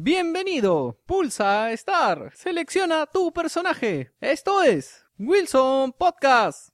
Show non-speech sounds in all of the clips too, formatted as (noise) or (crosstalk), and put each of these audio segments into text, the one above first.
Bienvenido, pulsa Star, selecciona tu personaje. Esto es Wilson Podcast.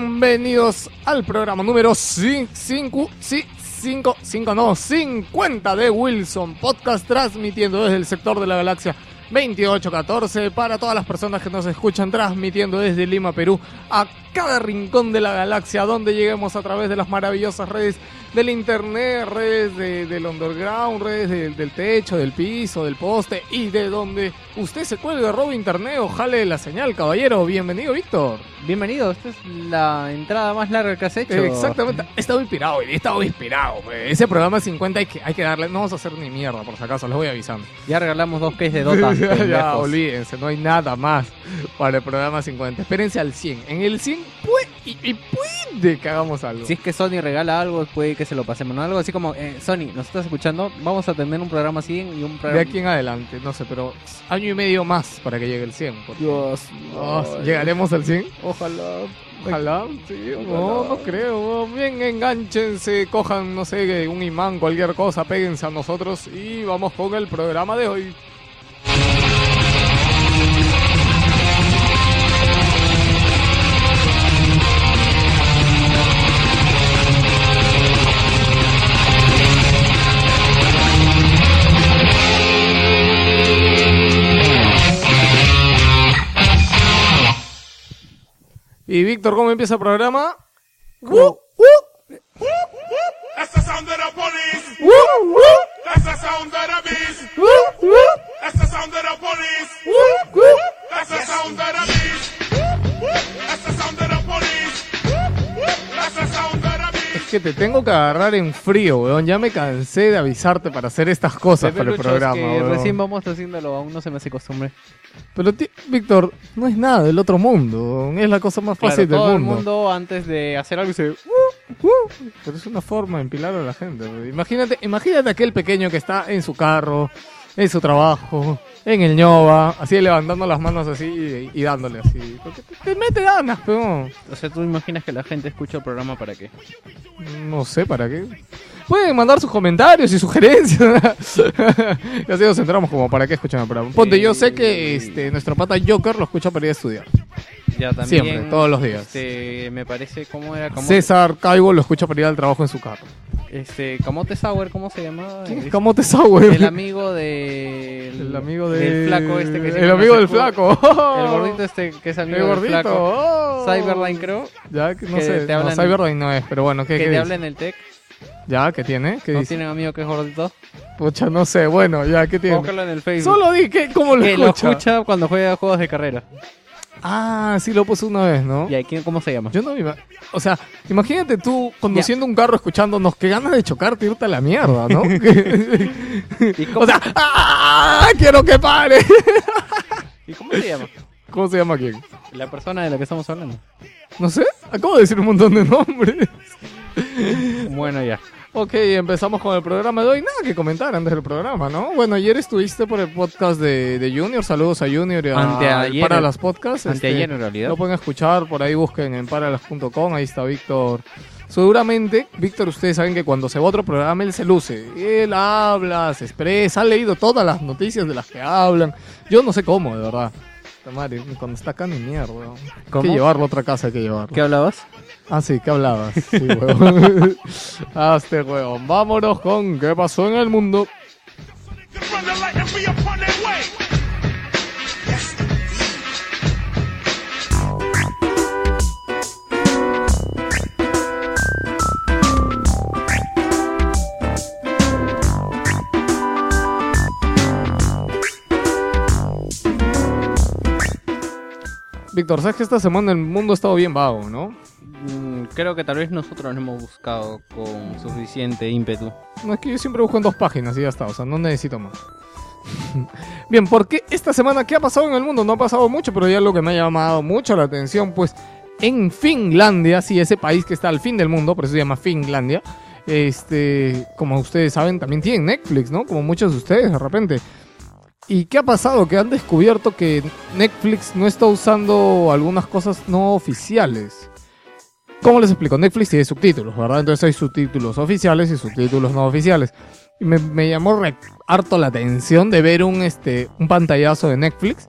Bienvenidos al programa número 5, sí, 5, 5, no, 50 de Wilson Podcast, transmitiendo desde el sector de la galaxia 2814 para todas las personas que nos escuchan, transmitiendo desde Lima, Perú, a cada rincón de la galaxia, donde lleguemos a través de las maravillosas redes del internet, redes de- del underground, redes de- del techo, del piso, del poste y de donde usted se cuelgue, robe internet o jale la señal, caballero. Bienvenido, Víctor. Bienvenido, esta es la entrada más larga que has hecho. Exactamente, he estado inspirado he estado inspirado. pues. Ese programa 50 hay que, hay que darle, no vamos a hacer ni mierda por si acaso, les voy avisando. Ya regalamos dos cases de (laughs) Dota. ya, olvídense, no hay nada más para el programa 50. Espérense al 100. En el 100 puede, y, y puede que hagamos algo. Si es que Sony regala algo, puede que se lo pasemos. ¿no? Algo así como, eh, Sony, ¿nos estás escuchando? Vamos a tener un programa 100 y un De programa... aquí en adelante, no sé, pero año y medio más para que llegue el 100. porque- Dios, Oh, ¿Llegaremos al 100? Ojalá. Ojalá, sí, no, no creo. Bien, enganchense, cojan, no sé, un imán, cualquier cosa, péguense a nosotros y vamos con el programa de hoy. Y Víctor, ¿cómo empieza el programa? That's the sound of the police. That's the sound of the beast. That's the sound of the police. That's the sound of the beast. Que te tengo que agarrar en frío, weón. Ya me cansé de avisarte para hacer estas cosas para el programa, que weón. recién vamos haciéndolo, aún no se me hace costumbre. Pero, Víctor, no es nada del otro mundo. Es la cosa más Claro, fácil todo del el mundo. mundo antes de hacer algo dice... Uh, pero es una forma de empilar a la gente. weón. Imagínate, imagínate aquel pequeño que está en su carro, en su trabajo, en el ñova, así levantando las manos así y, y dándole así. Porque te, te mete ganas, pero O sea, tú imaginas que la gente escucha el programa para qué. no sé para qué. Pueden mandar sus comentarios y sugerencias. (laughs) y así nos centramos como para qué escuchan el programa. Ponte, yo sé que este, nuestro pata Joker lo escucha para ir a estudiar. Ya también. Siempre, todos los días. Este, me parece, ¿cómo era? Camote, César Caibo lo escucha para ir al trabajo en su carro. Este, Camote Sauer, ¿cómo se llamaba? ¿Quién es Es- Camote Sauer? El amigo de... El amigo de... del flaco este que El siempre amigo del flaco. El gordito este que es amigo El del flaco. oh. Cyberline creo. Ya, que no que sé. te no, Cyberline no es, pero bueno, ¿qué, Que qué te dice? habla en el tech. Ya, ¿qué tiene? ¿Qué ¿No dice? tienen amigo que es gordito? Pucha, no sé. Bueno, ya, ¿qué tiene? Búscalo en el Facebook. Solo di que, ¿cómo lo que lo escucha? escucha cuando juega juegos de carrera. Ah, sí lo puse una vez, ¿no? ¿Y ahí quién, cómo se llama? Yo no me ima- O sea, imagínate tú conduciendo un carro escuchándonos, que ganas de chocarte y irte a la mierda, ¿no? (laughs) ¿Y cómo, o sea, ¡ah! ¡Quiero que pare! ¿Y cómo se llama? ¿Cómo se llama quién? La persona de la que estamos hablando. No sé, acabo de decir un montón de nombres. Bueno, ya. Ok, empezamos con el programa de hoy. Nada que comentar antes del programa, ¿no? Bueno, ayer estuviste por el podcast de, de Junior. Saludos a Junior y a Anteayer. para las podcasts. Anteayer, Este, en realidad. Lo pueden escuchar, por ahí busquen en paralas.com. Ahí está Víctor. Seguramente, Víctor, ustedes saben que cuando se va a otro programa, él se luce. Él habla, se expresa, ha leído todas las noticias de las que hablan. Yo no sé cómo, de verdad. Puta madre, cuando está acá ni mierda. Hay que llevarlo a otra casa, hay que llevarlo. ¿Qué hablabas? Ah, sí, ¿qué hablabas? Sí, huevón. (laughs) ah, este huevón. Vámonos con ¿Qué pasó en el mundo? Víctor, sabes que esta semana el mundo ha estado bien vago, ¿no? Mm, creo que tal vez nosotros no hemos buscado con suficiente ímpetu. No es que yo siempre busco en dos páginas y ya está, o sea, no necesito más. (laughs) Bien, porque esta semana, ¿qué ha pasado en el mundo? No ha pasado mucho, pero ya lo que me ha llamado mucho la atención, pues en Finlandia, sí, ese país que está al fin del mundo, por eso se llama Finlandia, este, como ustedes saben, también tienen Netflix, ¿no? Como muchos de ustedes, de repente. ¿Y qué ha pasado? Que han descubierto que Netflix no está usando algunas cosas no oficiales. ¿Cómo les explico? Netflix tiene subtítulos, ¿verdad? Entonces hay subtítulos oficiales y subtítulos no oficiales. Y me, llamó harto la atención de ver un, este, un pantallazo de Netflix.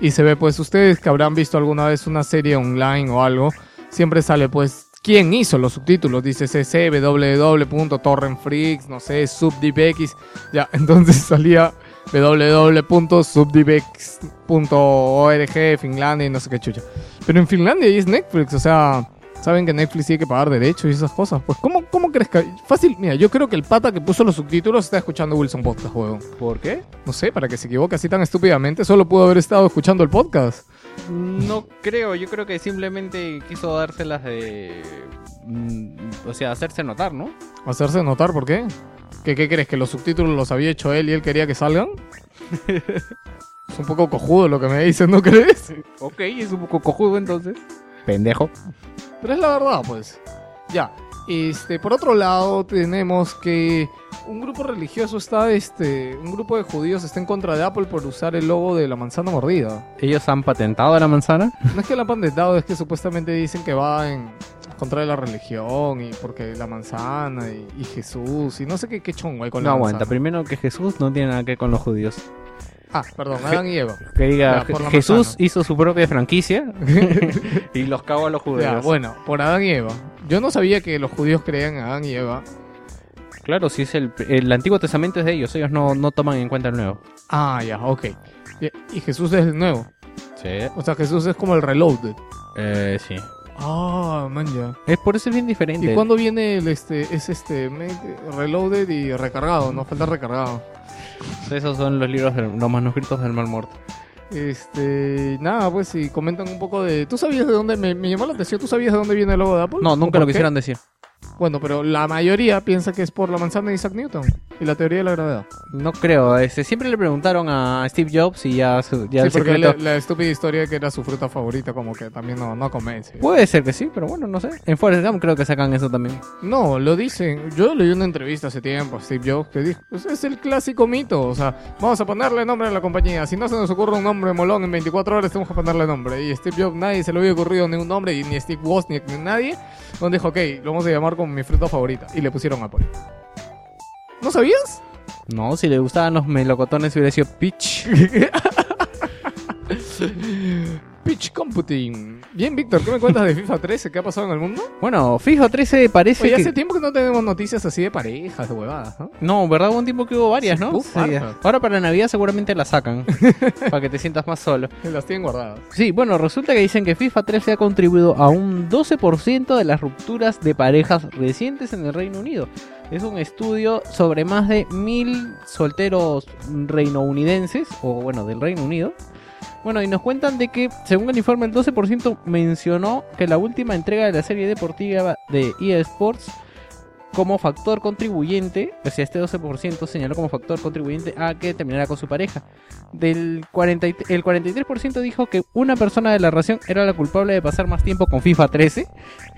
Y se ve, pues, ustedes que habrán visto alguna vez una serie online o algo, siempre sale, pues, quién hizo los subtítulos. Dice cc, www.torrentfreaks, no sé, subdivx. Ya, (laughs) entonces salía www.subdivex.org, Finlandia y no sé qué chucha. Pero en Finlandia y es Netflix, o sea, saben que Netflix tiene que pagar derechos y esas cosas. Pues, ¿cómo, cómo crees que.? Fácil, mira, yo creo que el pata que puso los subtítulos está escuchando Wilson Podcast, juego. ¿Por qué? No sé, para que se equivoque así tan estúpidamente, solo pudo haber estado escuchando el podcast. No creo, yo creo que simplemente quiso dárselas de... mm, O sea, hacerse notar, ¿no? Hacerse notar, ¿por qué? ¿Qué, ¿Qué crees? ¿Que los subtítulos los había hecho él y él quería que salgan? (laughs) es un poco cojudo lo que me dices, ¿no crees? Ok, es un poco cojudo entonces. Pendejo. Pero es la verdad, pues. Ya. Este, por otro lado, tenemos que un grupo religioso está, este, un grupo de judíos está en contra de Apple por usar el logo de la manzana mordida. ¿Ellos han patentado la manzana? (laughs) No es que la han patentado, es que supuestamente dicen que va en contra de la religión y porque la manzana y, y Jesús y no sé qué, qué chongo hay con No la aguanta. manzana. Primero que Jesús no tiene nada que ver con los judíos. Ah, perdón, Adán y Eva. Que diga, Ya, Jesús hizo su propia franquicia (laughs) y los cagó a los judíos. Ya, bueno, por Adán y Eva. Yo no sabía que los judíos creían en Adán y Eva. Claro, si es el, el Antiguo Testamento es de ellos, ellos no, no toman en cuenta el Nuevo. Ah, ya, ok. Y, Jesús es el nuevo. Sí. O sea, Jesús es como el reloaded. Eh, sí. Ah, man, ya. Es por eso es bien diferente. ¿Y cuándo viene el este, es este, reloaded y recargado? No falta recargado. Esos son los libros, de- los manuscritos del Mal Muerto. Este, nada, pues si comentan un poco de... ¿Tú sabías de dónde, me, me llamó la atención, ¿tú sabías de dónde viene el logo de Apple? No, ¿O nunca lo qué? quisieron decir. Bueno, pero la mayoría piensa que es por la manzana de Isaac Newton y la teoría de la gravedad. No creo. Este, siempre le preguntaron a Steve Jobs y ya, su- ya sí, el porque la, la estúpida historia de que era su fruta favorita como que también no, no convence. Puede ser que sí, pero bueno, no sé. En Forrest Gump creo que sacan eso también. No, lo dicen. Yo leí una entrevista hace tiempo a Steve Jobs que dijo, pues es el clásico mito, o sea, vamos a ponerle nombre a la compañía. Si no se nos ocurre un nombre molón en 24 horas, tenemos que ponerle nombre. Y Steve Jobs nadie se le había ocurrido ni un nombre, y ni Steve Wozniak ni nadie. Donde dijo, ok, lo vamos a llamar como mi fruta favorita. Y le pusieron Apple. ¿No sabías? No, si le gustaban los melocotones hubiera sido Peach. (laughs) Pitch Computing. Bien, Víctor, ¿qué me cuentas de FIFA 13? ¿Qué ha pasado en el mundo? Bueno, FIFA 13 parece Oye, que... hace tiempo que no tenemos noticias así de parejas, de huevadas, ¿no? No, ¿verdad? Hubo un tiempo que hubo varias, ¿no? Uf, hartas. Ahora para Navidad seguramente la sacan. (laughs) para que te sientas más solo. Las tienen guardadas. Sí, bueno, resulta que dicen que FIFA 13 ha contribuido a un 12% de las rupturas de parejas recientes en el Reino Unido. Es un estudio sobre más de mil solteros reinounidenses, o bueno, del Reino Unido. Bueno, y nos cuentan de que, según el informe, el 12% mencionó que la última entrega de la serie deportiva de EA Sports como factor contribuyente, o sea, este 12% señaló como factor contribuyente a que terminara con su pareja. Del 40, y- el 43% dijo que una persona de la relación era la culpable de pasar más tiempo con FIFA 13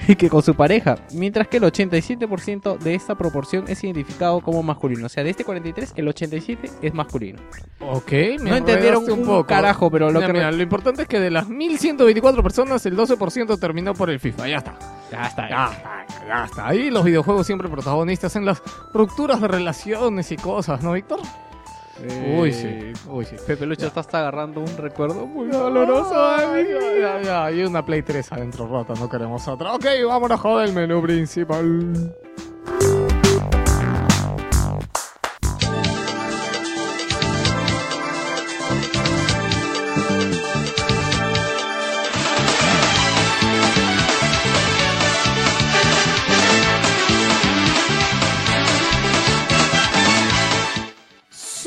(laughs) que con su pareja, mientras que el 87% de esta proporción es identificado como masculino. O sea, de este 43, el 87 es masculino. Ok, me No entendieron un un poco. carajo, pero lo Mira, que... mira, lo importante es que de las 1124 personas, el 12% terminó por el FIFA. Ya está. Ya está, Ya está, ya está. Ahí los videojuegos siempre protagonistas en las rupturas de relaciones y cosas, ¿no, Víctor? Uy, sí. Uy, sí. Pepe Lucho está hasta agarrando un recuerdo muy Doloroso, ya, ya. Hay una Play 3 adentro rota, no queremos otra. Ok, vámonos con el menú principal.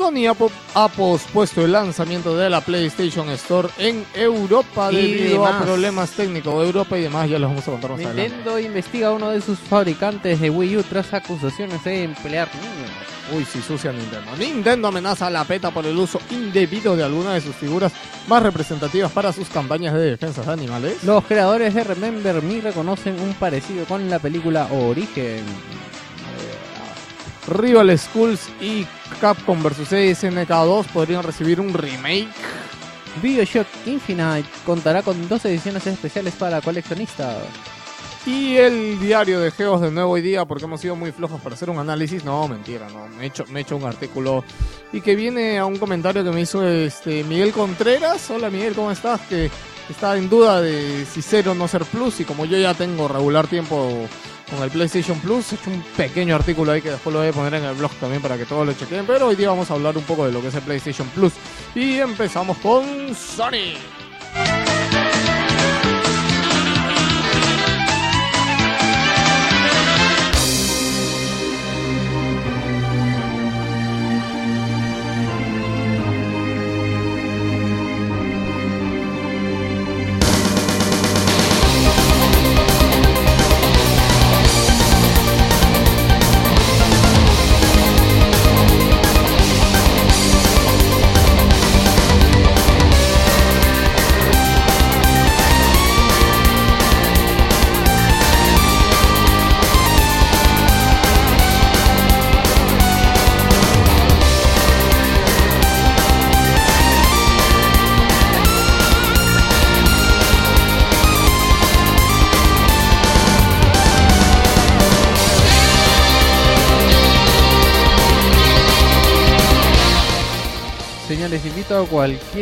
Sony ha, po- ha pospuesto el lanzamiento de la PlayStation Store en Europa debido a problemas técnicos de Europa y demás. Ya los vamos a contar más adelante. Nintendo investiga a uno de sus fabricantes de Wii U tras acusaciones de emplear niños. Uy, si sucia Nintendo. Nintendo amenaza a la PETA por el uso indebido de algunas de sus figuras más representativas para sus campañas de defensa de animales. Los creadores de Remember Me reconocen un parecido con la película Origen. Rival Schools y Capcom vs. SNK 2 podrían recibir un remake. Bioshock Infinite contará con dos ediciones especiales para coleccionistas. Y el diario de Geos de nuevo hoy día, porque hemos sido muy flojos para hacer un análisis. No, mentira, no. Me he hecho, me he hecho un artículo y que viene a un comentario que me hizo este Miguel Contreras. Hola Miguel, ¿cómo estás? Que está en duda de si ser o no ser plus. Y como yo ya tengo regular tiempo con el PlayStation Plus, he hecho un pequeño artículo ahí que después lo voy a poner en el blog también para que todos lo chequen. Pero hoy día vamos a hablar un poco de lo que es el PlayStation Plus. Y empezamos con Sony.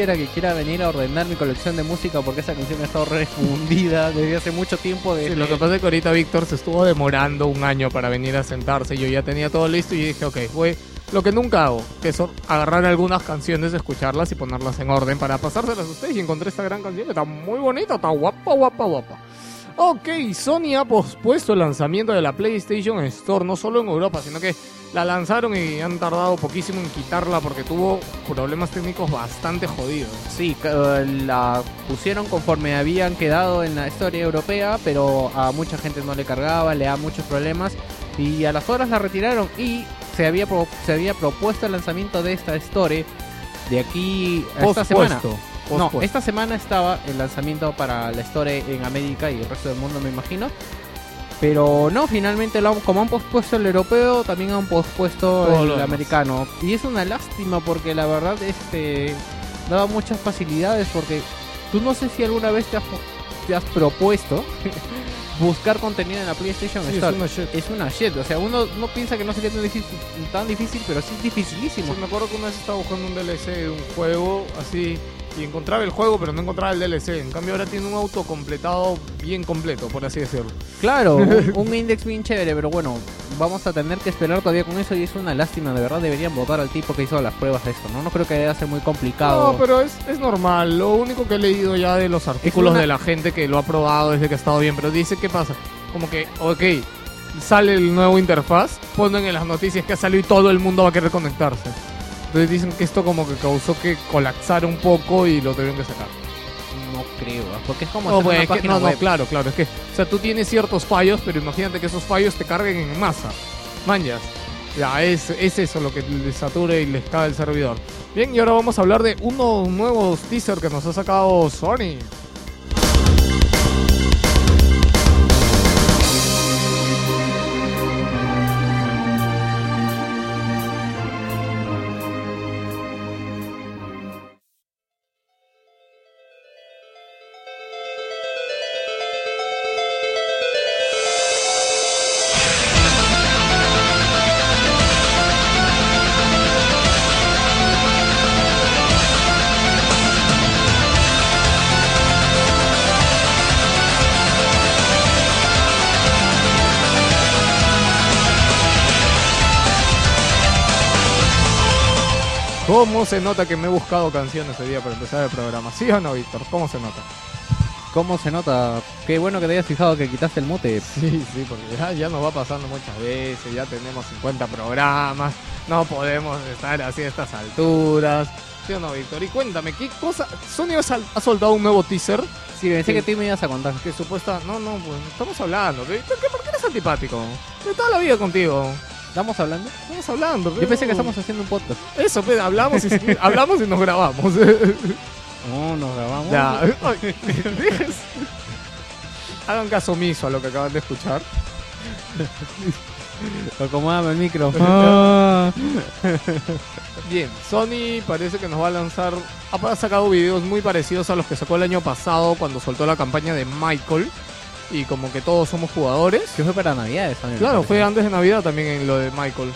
Cualquiera que quiera venir a ordenar mi colección de música porque esa canción ha estado refundida desde hace mucho tiempo. Sí, desde- lo que pasa es que ahorita Víctor se estuvo demorando un año para venir a sentarse. Yo ya tenía todo listo y dije, ok, fue lo que nunca hago, que es agarrar algunas canciones, escucharlas y ponerlas en orden para pasárselas a ustedes. Y encontré esta gran canción que está muy bonita, está guapa, guapa, guapa. Ok, Sony ha pospuesto el lanzamiento de la PlayStation Store, no solo en Europa, sino que la lanzaron y han tardado poquísimo en quitarla porque tuvo problemas técnicos bastante jodidos. Sí, ca- la pusieron conforme habían quedado en la historia europea, pero a mucha gente no le cargaba, le da muchos problemas y a las horas la retiraron y se había se había propuesto el lanzamiento de esta store de aquí a esta semana. No, pospuesto. esta semana estaba el lanzamiento para la Store en América y el resto del mundo, me imagino. Pero no, finalmente, lo como han pospuesto el europeo, también han pospuesto Todo el americano. Y es una lástima porque la verdad este daba muchas facilidades porque tú no sé si alguna vez te has, te has propuesto (laughs) buscar contenido en la PlayStation Sí, es Store. una shit. Es una shit, o sea, uno no piensa que no sería tan difícil, tan difícil pero sí es dificilísimo. Sí, me acuerdo que una vez estaba buscando un DLC de un juego así y encontraba el juego pero no encontraba el DLC. En cambio ahora tiene un auto completado bien completo, por así decirlo. Claro, un, (laughs) un index bien chévere, pero bueno, vamos a tener que esperar todavía con eso y es una lástima, de verdad deberían votar al tipo que hizo las pruebas de esto, ¿no? No creo que deba ser muy complicado. No, pero es, es normal. Lo único que he leído ya de los artículos una- de la gente que lo ha probado es de que ha estado bien, pero dice qué pasa. Como que, ok, sale el nuevo interfaz, ponen en las noticias que ha salido y todo el mundo va a querer conectarse. Entonces dicen que esto como que causó que colapsara un poco y lo tuvieron que sacar. No creo, ¿ah? porque es como No, pues, una es que- página no, no, claro, claro. Es que, o sea, tú tienes ciertos fallos, pero imagínate que esos fallos te carguen en masa. Manjas. Ya, es, es eso lo que les sature y les cae el servidor. Bien, y ahora vamos a hablar de unos nuevos teasers que nos ha sacado Sony. ¿Cómo se nota que me he buscado canciones hoy día para empezar el programa? ¿Sí o no, Víctor? ¿Cómo se nota? ¿Cómo se nota? Qué bueno que te hayas fijado que quitaste el mute. Sí, sí, porque ya, ya nos va pasando muchas veces, ya tenemos 50 programas, No podemos estar así a estas alturas. ¿Sí o no, Víctor? Y cuéntame, ¿qué cosa? Sony ha, soltado un nuevo teaser Sí, pensé Sí. que tú me ibas a contar. que supuesta... No, no, pues estamos hablando. Víctor, ¿qué, ¿Por qué eres antipático? De toda la vida contigo. ¿Estamos hablando? Estamos hablando. Yo pensé que estamos haciendo un podcast. Eso, pues, hablamos y, (laughs) hablamos y nos grabamos. (laughs) No, nos grabamos. ya. (laughs) Hagan caso omiso a lo que acaban de escuchar. Acomódame el micro. Bien, Sony parece que nos va a lanzar. Ha sacado videos muy parecidos a los que sacó el año pasado cuando soltó la campaña de Michael. Y como que todos somos jugadores. Que fue para Navidades también. Claro, fue antes de Navidad también en lo de Michael.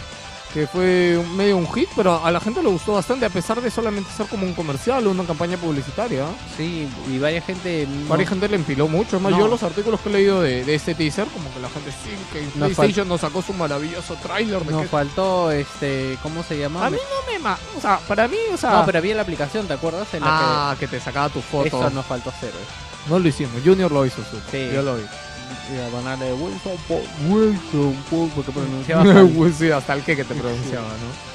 Que fue un- medio un hit, pero a la gente le gustó bastante, a pesar de solamente ser como un comercial o una campaña publicitaria. Sí, y varias gente. no- Varias gente le empiló mucho. Es más, No. yo los artículos que he leído de, de este teaser, como que la gente sí, que Nos PlayStation nos sacó su maravilloso tráiler de Nos que... faltó, este, ¿cómo se llama? A mí no me... Ma o sea, para mí, o sea... No, pero había la aplicación, ¿te acuerdas? En la ah, que... te sacaba tu foto. eso nos faltó hacer. No lo hicimos, Junior lo hizo. Su. Sí. Yo lo vi. Y a ponerle Wilson Paul, Wilson Paul, porque pronunciaba (laughs) sí, hasta el que que te pronunciaba, ¿no?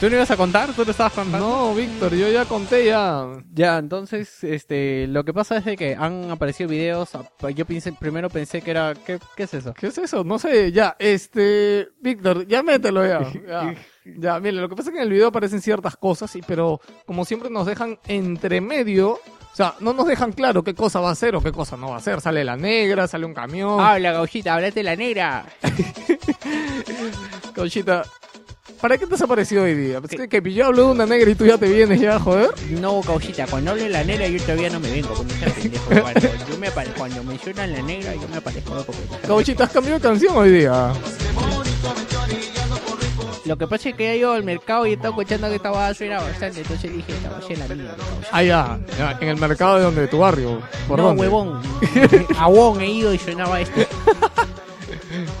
¿Tú no ibas a contar? ¿Tú lo estabas contando? No, Víctor, yo ya conté ya. Ya, entonces, este, lo que pasa es de que han aparecido videos, yo pensé, primero pensé que era, ¿qué, qué es eso? ¿Qué es eso? No sé, ya, este... Víctor, ya mételo ya. Ya, (laughs) ya mire, lo que pasa es que en el video aparecen ciertas cosas, y, pero como siempre nos dejan entre medio... O sea, no nos dejan claro qué cosa va a ser o qué cosa no va a ser. Sale la negra, sale un camión. Habla, gauchita, hablate la negra. (laughs) Conchita, ¿para qué te has aparecido hoy día? Es que, que yo hablo de una negra y tú ya te vienes ya, joder. No, gauchita, cuando hable la negra yo todavía no me vengo, pendejo. (laughs) Cuando, yo me apare- cuando mencionan la negra yo me aparezco. Conchita, has cambiado de canción hoy día. Lo que pasa es que he ido al mercado y he estado escuchando que esta va a suena bastante, entonces dije, esta va a la mía. Ah, ya, ya, en el mercado de donde, de tu barrio. ¿Por no, dónde? huevón. (laughs) A Wong he ido y sonaba esto. (laughs)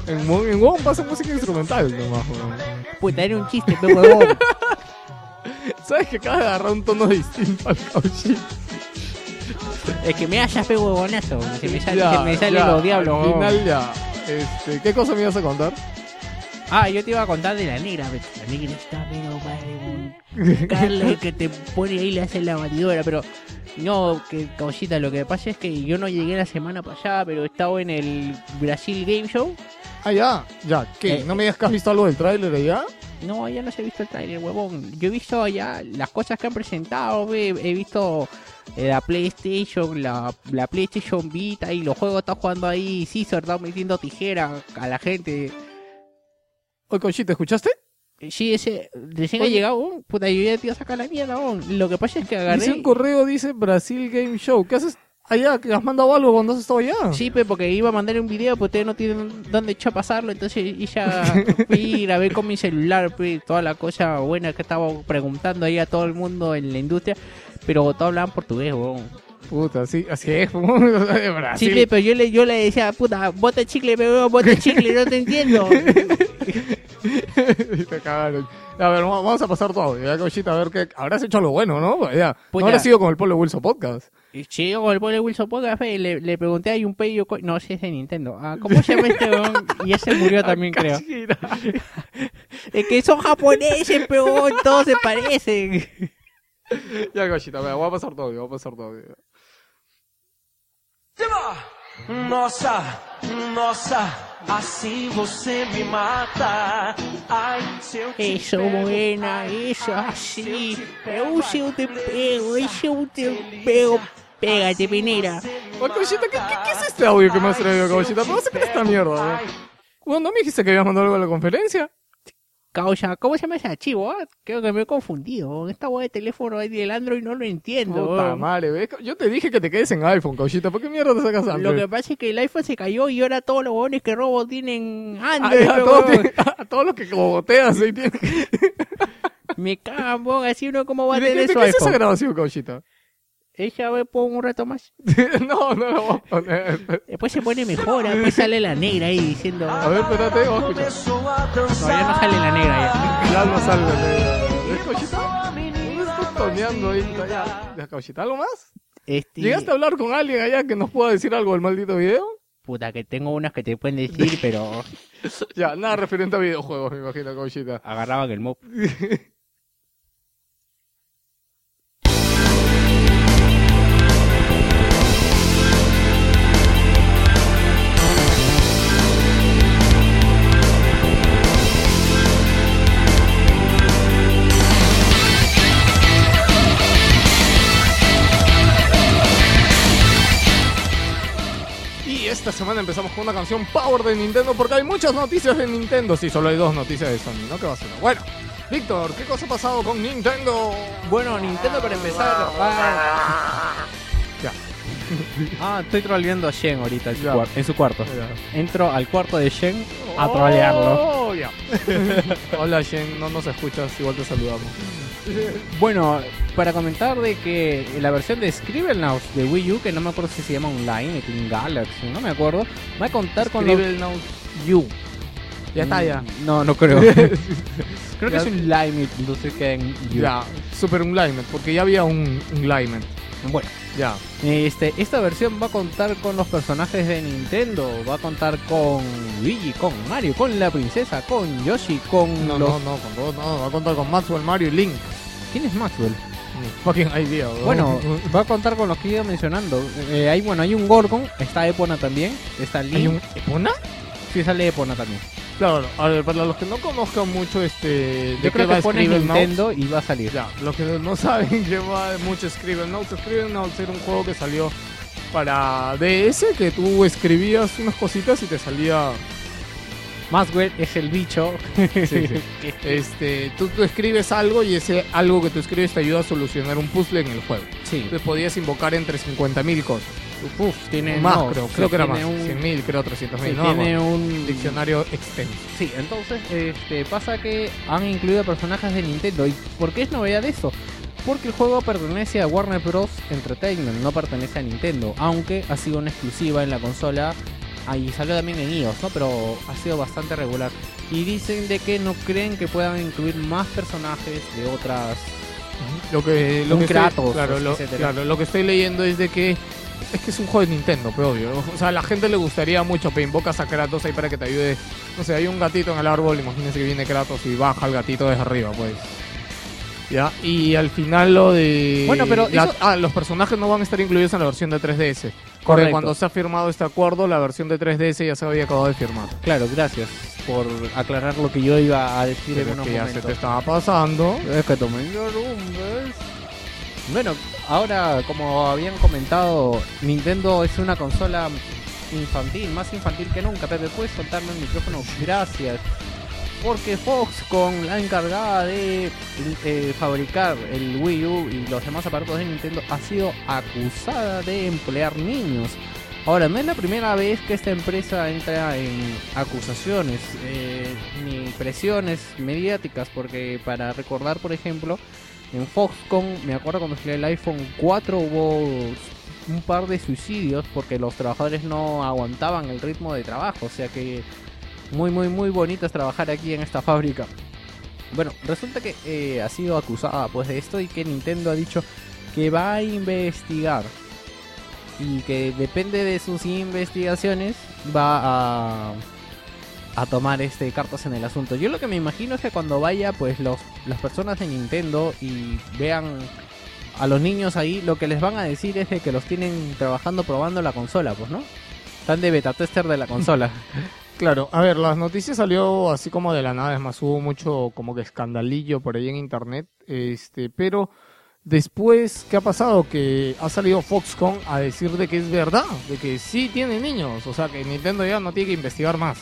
En, en Wong pasa música instrumental nomás, weón. Puta, era un chiste, pe huevón. (laughs) ¿Sabes que acabas de agarrar un tono distinto al cauchito? Es que me hayas pe huevonazo. Se me, sale, Ya, se me salen ya, los diablos. Al huevón. final ya. Este, ¿Qué cosa me ibas a contar? Ah, yo te iba a contar de la negra. La negra está pero madre, Carla que te pone ahí le hace la batidora, pero no, que cosita, lo que pasa es que yo no llegué la semana pasada, pero he estado en el Brasil Game Show. Ah, ya, ya. ¿Qué? Eh, ¿No me digas que has visto algo del tráiler allá? No, ya no se ha visto el trailer, huevón. Yo he visto ya las cosas que han presentado, ve. he visto eh, la PlayStation, la, la PlayStation Vita y los juegos está jugando ahí, Scissor está metiendo tijera a la gente. Oye, Conchita, ¿escuchaste? Sí, ese recién ha llegado, oh, puta, yo ya te iba a sacar la mierda, oh. Lo que pasa es que Dice agarré... un correo, dice Brasil Game Show. ¿Qué haces allá? ¿Que has mandado algo cuando has estado allá? Sí, pe, porque iba a mandar un video, pero ustedes no tienen dónde echar a pasarlo, entonces y ya (laughs) fui grabé con mi celular, pe, toda la cosa buena que estaba preguntando ahí a todo el mundo en la industria, pero todos hablaban portugués, weón. Puta, así, así es. (laughs) de Brasil. Sí, pe, pero yo le, yo le decía, puta, bota chicle, pero bota chicle, no te entiendo. (laughs) (laughs) Y te cagaron. A ver, vamos a pasar todo. Ya, Conchita, a ver qué. Habrás hecho lo bueno, ¿no? Pues Ya. Puta. No habrás sido con el Polo Wilson Podcast. Y Llego con el pobre Wilson Podcast fe, y le, le pregunté a un pello, no, si es de Nintendo, ah, ¿cómo se llama este weón? Y ese murió (laughs) también, creo. (laughs) Es que son japoneses, pero todos se parecen. Ya, Conchita, vea, voy a pasar todo, voy a pasar todo. Nossa, nossa, assim você me mata. Ai, se eu te Eso, pego, buena, ai, eso, ai, así. se eu te pego, si yo te pego, pégate, pinera. Oye, Conchita, ¿qué, qué, qué es este audio que me has traído? ¿Cómo se cree esta mierda? ¿Cuándo me dijiste que habías mandado algo a la conferencia? Causa, ¿cómo se llama ese archivo? ah? Creo que me he confundido. Esta hueá de teléfono ahí del Android no lo entiendo. Puta madre, ¿ves? Yo te dije que te quedes en iPhone, Conchita. ¿Por qué mierda te sacas Android? Lo que pasa es que el iPhone se cayó y ahora todos los huevones que robo tienen Ah, Android. a, todos tienen- (laughs) a todos los que boteas ahí tienen. (laughs) Me cagan, así uno cómo va a ¿De, qué- tener qué es esa iPhone. grabación, Conchita? Ella ve pongo un rato más. (laughs) no, no lo voy a poner. Después se pone mejor, después sale la negra ahí diciendo. A ver, espérate, vamos a escuchar. começou a Todavía no sale la negra ya. Ya no salve. ¿Ves, Conchita? A ¿No menina estás toneando ahí? Ya, ya, Conchita, ¿algo más? Este, ¿Llegaste a hablar con alguien allá que nos pueda decir algo del maldito video? Puta, que tengo unas que te pueden decir, pero (laughs) Ya, nada referente a videojuegos, me imagino, Cochita. agarraban el mob. (laughs) esta semana empezamos con una canción Power de Nintendo porque hay muchas noticias de Nintendo. Sí, solo hay dos noticias de Sony, ¿no? ¿Qué va a ser? Bueno, Víctor, ¿qué cosa ha pasado con Nintendo? Bueno, Nintendo para empezar. Ya. (laughs) Ah, estoy troleando a Shen ahorita en su, Ya. cuar- en su cuarto. Entro al cuarto de Shen a trolearlo. Oh, ya. (laughs) Hola, Shen, no nos escuchas, igual te saludamos. Bueno, para comentar de que la versión de Scribblenauts de Wii U, que no me acuerdo si se llama Online, Team Galaxy, no me acuerdo, va a contar con los Scribblenauts. U. Ya está, ya. Mm, No, no creo. (laughs) creo que (laughs) es un Lime, entonces queda en U. Ya, Super Unlimed, porque ya había un Unlimed. Bueno, Ya. este, esta versión va a contar con los personajes de Nintendo, va a contar con Luigi, con Mario, con la princesa, con Yoshi, con No, los... no, no, con no. Va a contar con Maxwell, Mario y Link. ¿Quién es Maxwell? Fucking (laughs) idea. Bueno, va a contar con los que iba mencionando. Eh, hay, bueno, hay un Gorgon, está Epona también, está Link. ¿hay un Epona? Sí, sale Epona también. Claro, a ver, para los que no conozcan mucho este. ¿de Yo creo va que pone? Nintendo y va a salir. Ya, los que no (laughs) saben que va mucho Scribblenauts. Scribblenauts era un juego que salió para DS, que tú escribías unas cositas y te salía. Maxwell es el bicho. Sí, sí. (laughs) Este, tú, tú escribes algo y ese algo que tú escribes te ayuda a solucionar un puzzle en el juego. sí. Entonces podías invocar entre 50.000 cosas. Uf, tiene más, no, creo, creo que era más. un- 100.000, creo 300.000. sí, no, tiene un diccionario extenso. Sí, entonces este, pasa que han incluido personajes de Nintendo. ¿Y por qué es novedad eso? Porque el juego pertenece a Warner Bros. Entertainment, no pertenece a Nintendo. Aunque ha sido una exclusiva en la consola. Ahí salió también en iOS, ¿no? Pero ha sido bastante regular. Y dicen de que no creen que puedan incluir más personajes de otras. Lo que, lo que estoy- Kratos, claro, lo, etcétera. claro, lo que estoy leyendo es de que es que es un juego de Nintendo, pero obvio. O sea, a la gente le gustaría mucho, pero invocas a Kratos ahí para que te ayude. No sé, hay un gatito en el árbol, imagínense que viene Kratos y baja el gatito desde arriba, pues. Ya, y al final lo de. Bueno, pero la- eso- Ah, los personajes no van a estar incluidos en la versión de 3DS. Porque cuando se ha firmado este acuerdo, la versión de 3DS ya se había acabado de firmar. Claro, gracias por aclarar lo que yo iba a decir en Pero unos que ya se te estaba pasando. Es que tomé. Bueno, ahora como habían comentado, Nintendo es una consola infantil, más infantil que nunca. Pepe, ¿puedes soltarme el micrófono? Gracias. Porque Foxconn, la encargada de eh, fabricar el Wii U y los demás aparatos de Nintendo, ha sido acusada de emplear niños. Ahora, no es la primera vez que esta empresa entra en acusaciones eh, ni presiones mediáticas, porque para recordar, por ejemplo, en Foxconn, me acuerdo cuando salió el iPhone 4 hubo un par de suicidios porque los trabajadores no aguantaban el ritmo de trabajo, o sea que muy muy muy bonito es trabajar aquí en esta fábrica. Bueno, resulta que eh, ha sido acusada pues de esto y que Nintendo ha dicho que va a investigar y que depende de sus investigaciones va a a tomar este cartas en el asunto. Yo lo que me imagino es que cuando vaya pues los las personas de Nintendo y vean a los niños ahí, lo que les van a decir es de que los tienen trabajando probando la consola, pues, ¿no? Están de beta tester de la consola. (laughs) Claro, a ver, las noticias salió así como de la nada, es más, hubo mucho como que escandalillo por ahí en internet, este, pero después, ¿qué ha pasado? Que ha salido Foxconn a decir de que es verdad, de que sí tiene niños, o sea que Nintendo ya no tiene que investigar más.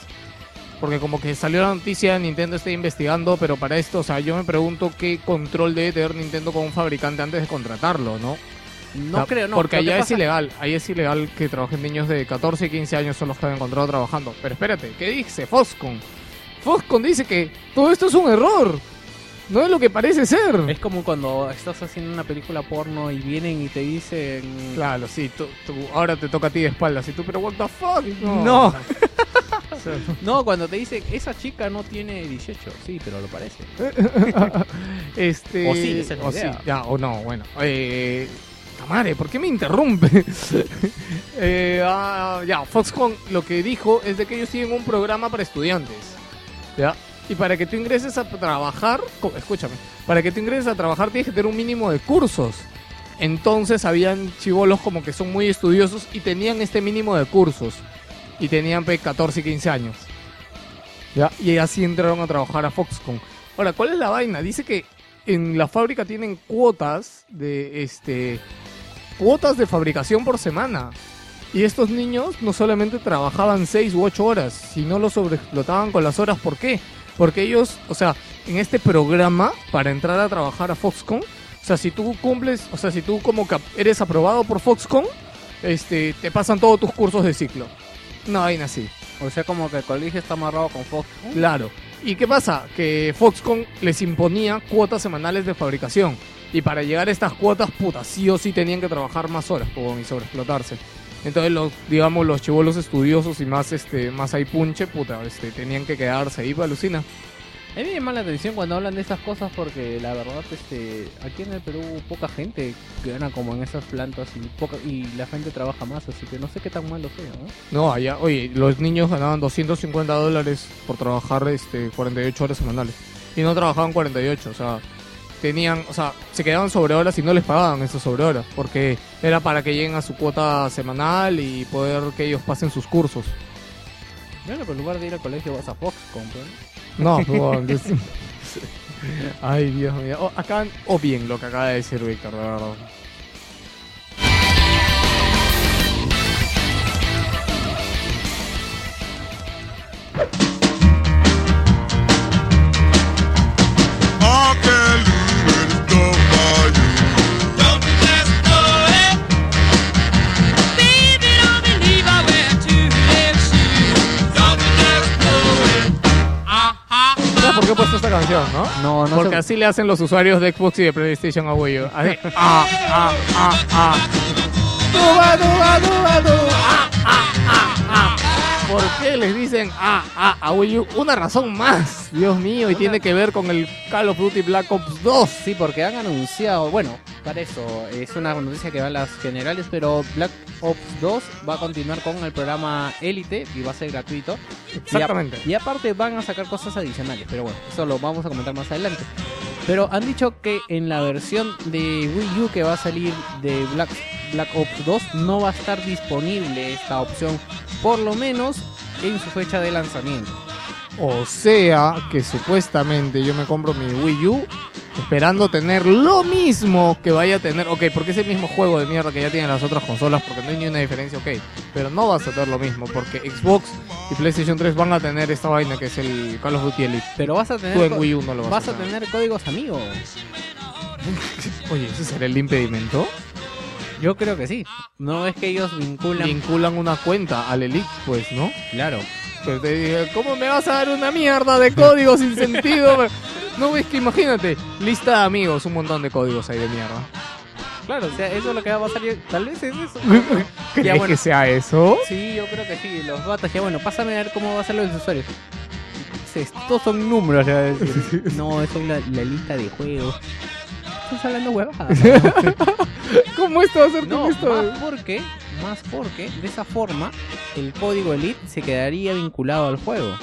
Porque como que salió la noticia, Nintendo está investigando, pero para esto, o sea, yo me pregunto qué control debe tener Nintendo con un fabricante antes de contratarlo, ¿no? No O sea, creo, no. Porque allá es ilegal. Ahí es ilegal que trabajen niños de 14 y 15 años son los que han encontrado trabajando. Pero espérate, ¿qué dice Foxconn? Foxconn dice que todo esto es un error. No es lo que parece ser. Es como cuando estás haciendo una película porno y vienen y te dicen... Claro, sí, tú, tú- ahora te toca a ti de espaldas. Y tú, pero what the fuck? No. No, (laughs) cuando te dicen, esa chica no tiene 18. Sí, pero lo parece. (laughs) este... O sí, esa es la o idea. sí, ya, o no, bueno. Eh, puta madre, ¿por qué me interrumpe? (laughs) Eh, ah, ya, Foxconn lo que dijo es de que ellos tienen un programa para estudiantes. ¿Ya? Y para que tú ingreses a trabajar, escúchame, para que tú ingreses a trabajar tienes que tener un mínimo de cursos. Entonces habían chivolos como que son muy estudiosos y tenían este mínimo de cursos. Y tenían pe, 14 y 15 años. ¿Ya? Y así entraron a trabajar a Foxconn. Ahora, ¿cuál es la vaina? Dice que en la fábrica tienen cuotas de este cuotas de fabricación por semana. Y estos niños no solamente trabajaban 6 u 8 horas, sino lo sobreexplotaban con las horas. ¿Por qué? Porque ellos, o sea, en este programa, para entrar a trabajar a Foxconn, o sea, si tú cumples, o sea, si tú como que eres aprobado por Foxconn, este, te pasan todos tus cursos de ciclo. Una vaina así. O sea, como que el colegio está amarrado con Fox. Claro. ¿Y qué pasa? Que Foxconn les imponía cuotas semanales de fabricación. Y para llegar a estas cuotas, puta, sí o sí tenían que trabajar más horas y sobreexplotarse. Entonces, los, digamos, los chivolos estudiosos y más este más ahí punche, puta, este, tenían que quedarse ahí, alucina. A mí me llama la atención cuando hablan de esas cosas porque la verdad, este, aquí en el Perú poca gente gana como en esas plantas y poca y la gente trabaja más, así que no sé qué tan malo sea, ¿no? No, allá, oye, los niños ganaban 250 dólares por trabajar este 48 horas semanales. Y no trabajaban 48, o sea, tenían, o sea, se quedaban sobre horas y no les pagaban esas sobre horas, porque era para que lleguen a su cuota semanal y poder que ellos pasen sus cursos. Bueno, pero en lugar de ir al colegio vas a Fox. No, que (laughs) sí. Ay, Dios mío. Oh, acá, o bien lo que acaba de decir Víctor, de verdad. Canción, no? No, no Porque así le hacen los usuarios de Xbox y de PlayStation a Wii U. Así, ah, ah, ah, ah. Ah, ah, ah, ah. ¿Por qué les dicen ah, ah, a Wii U? Una razón más, Dios mío, y tiene que ver con el Call of Duty Black Ops 2. Sí, porque han anunciado, bueno, para eso, es una noticia que va a las generales, pero Black Ops 2 va a continuar con el programa Elite y va a ser gratuito. Y a- Exactamente. Y, aparte van a sacar cosas adicionales, pero bueno, eso lo vamos a comentar más adelante. Pero han dicho que en la versión de Wii U que va a salir de Black, Black Ops 2 no va a estar disponible esta opción, por lo menos en su fecha de lanzamiento. O sea que supuestamente yo me compro mi Wii U esperando tener lo mismo que vaya a tener. Ok, porque es el mismo juego de mierda que ya tienen las otras consolas, porque no hay ni una diferencia, ok. Pero no vas a tener lo mismo, porque Xbox y PlayStation 3 van a tener esta vaina que es el Call of Duty Elite. Pero vas a tener, Tú en Wii U no lo vas, vas a tener códigos amigos. (laughs) Oye, ¿ese será el impedimento? Yo creo que sí. No es que ellos vinculan. Vinculan una cuenta al Elite, pues, ¿no? claro. Te dije, ¿cómo me vas a dar una mierda de códigos sin sentido? No, es que imagínate, lista de amigos, un montón de códigos ahí de mierda. Claro, o sea, eso es lo que va a pasar. yo- Tal vez es eso. (laughs) ¿Crees Ya, bueno. que sea eso? Sí, yo creo que sí. Los batas, ya bueno, pásame a ver cómo va a ser los usuarios. Estos son números, ya decir. (laughs) No, eso es la, la lista de juegos. Estás hablando huevadas. (laughs) ¿Cómo esto va a ser No, esto? más porque, más porque, de esa forma, el código Elite se quedaría vinculado al juego.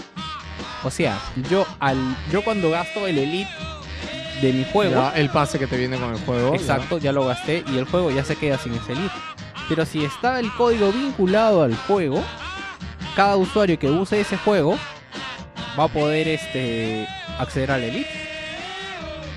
O sea, yo al yo cuando gasto el Elite de mi juego, Ya, el pase que te viene con el juego. exacto, ya lo gasté y el juego ya se queda sin ese Elite. Pero si está el código vinculado al juego, cada usuario que use ese juego va a poder este acceder al Elite.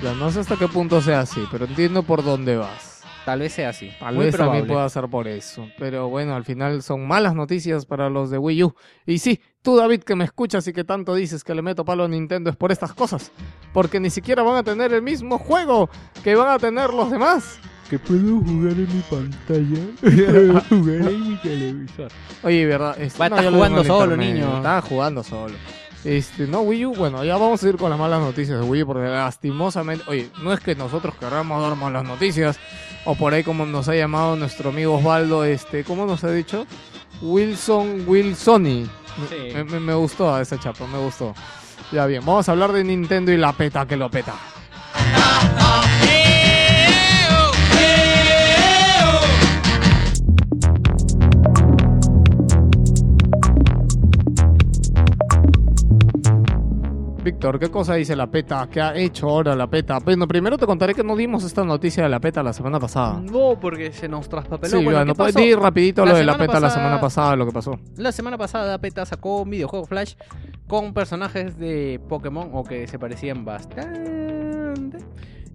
Ya, no sé hasta qué punto sea así, pero entiendo por dónde vas. Tal vez sea así. Tal Muy vez también probable. pueda ser por eso. Pero bueno, al final son malas noticias para los de Wii U. Y sí, tú David que me escuchas y que tanto dices que le meto palo a Nintendo es por estas cosas. Porque ni siquiera van a tener el mismo juego que van a tener los demás. Que puedo jugar en mi pantalla. (laughs) (laughs) jugar en mi televisor. Oye, verdad. Este, Va a no, estar jugando solo, internet. niño. Estaba jugando solo. Este, no, Wii U, bueno, ya vamos a ir con las malas noticias de Wii U porque lastimosamente, oye, no es que nosotros queramos dar malas noticias, o por ahí como nos ha llamado nuestro amigo Osvaldo, este, ¿cómo nos ha dicho? Wilson Wilsoni. Sí. Me, me- me gustó esa chapa, me gustó. Ya bien, vamos a hablar de Nintendo y la peta que lo peta. Víctor, ¿qué cosa dice la PETA? ¿Qué ha hecho ahora la PETA? Bueno, primero te contaré que no dimos esta noticia de la PETA la semana pasada. No, porque se nos traspapeló. Sí, Bueno, bueno, ¿qué puedes pasó? decir rapidito La lo de la PETA la semana pasada, lo que pasó. La semana pasada PETA sacó un videojuego Flash con personajes de Pokémon o que se parecían bastante.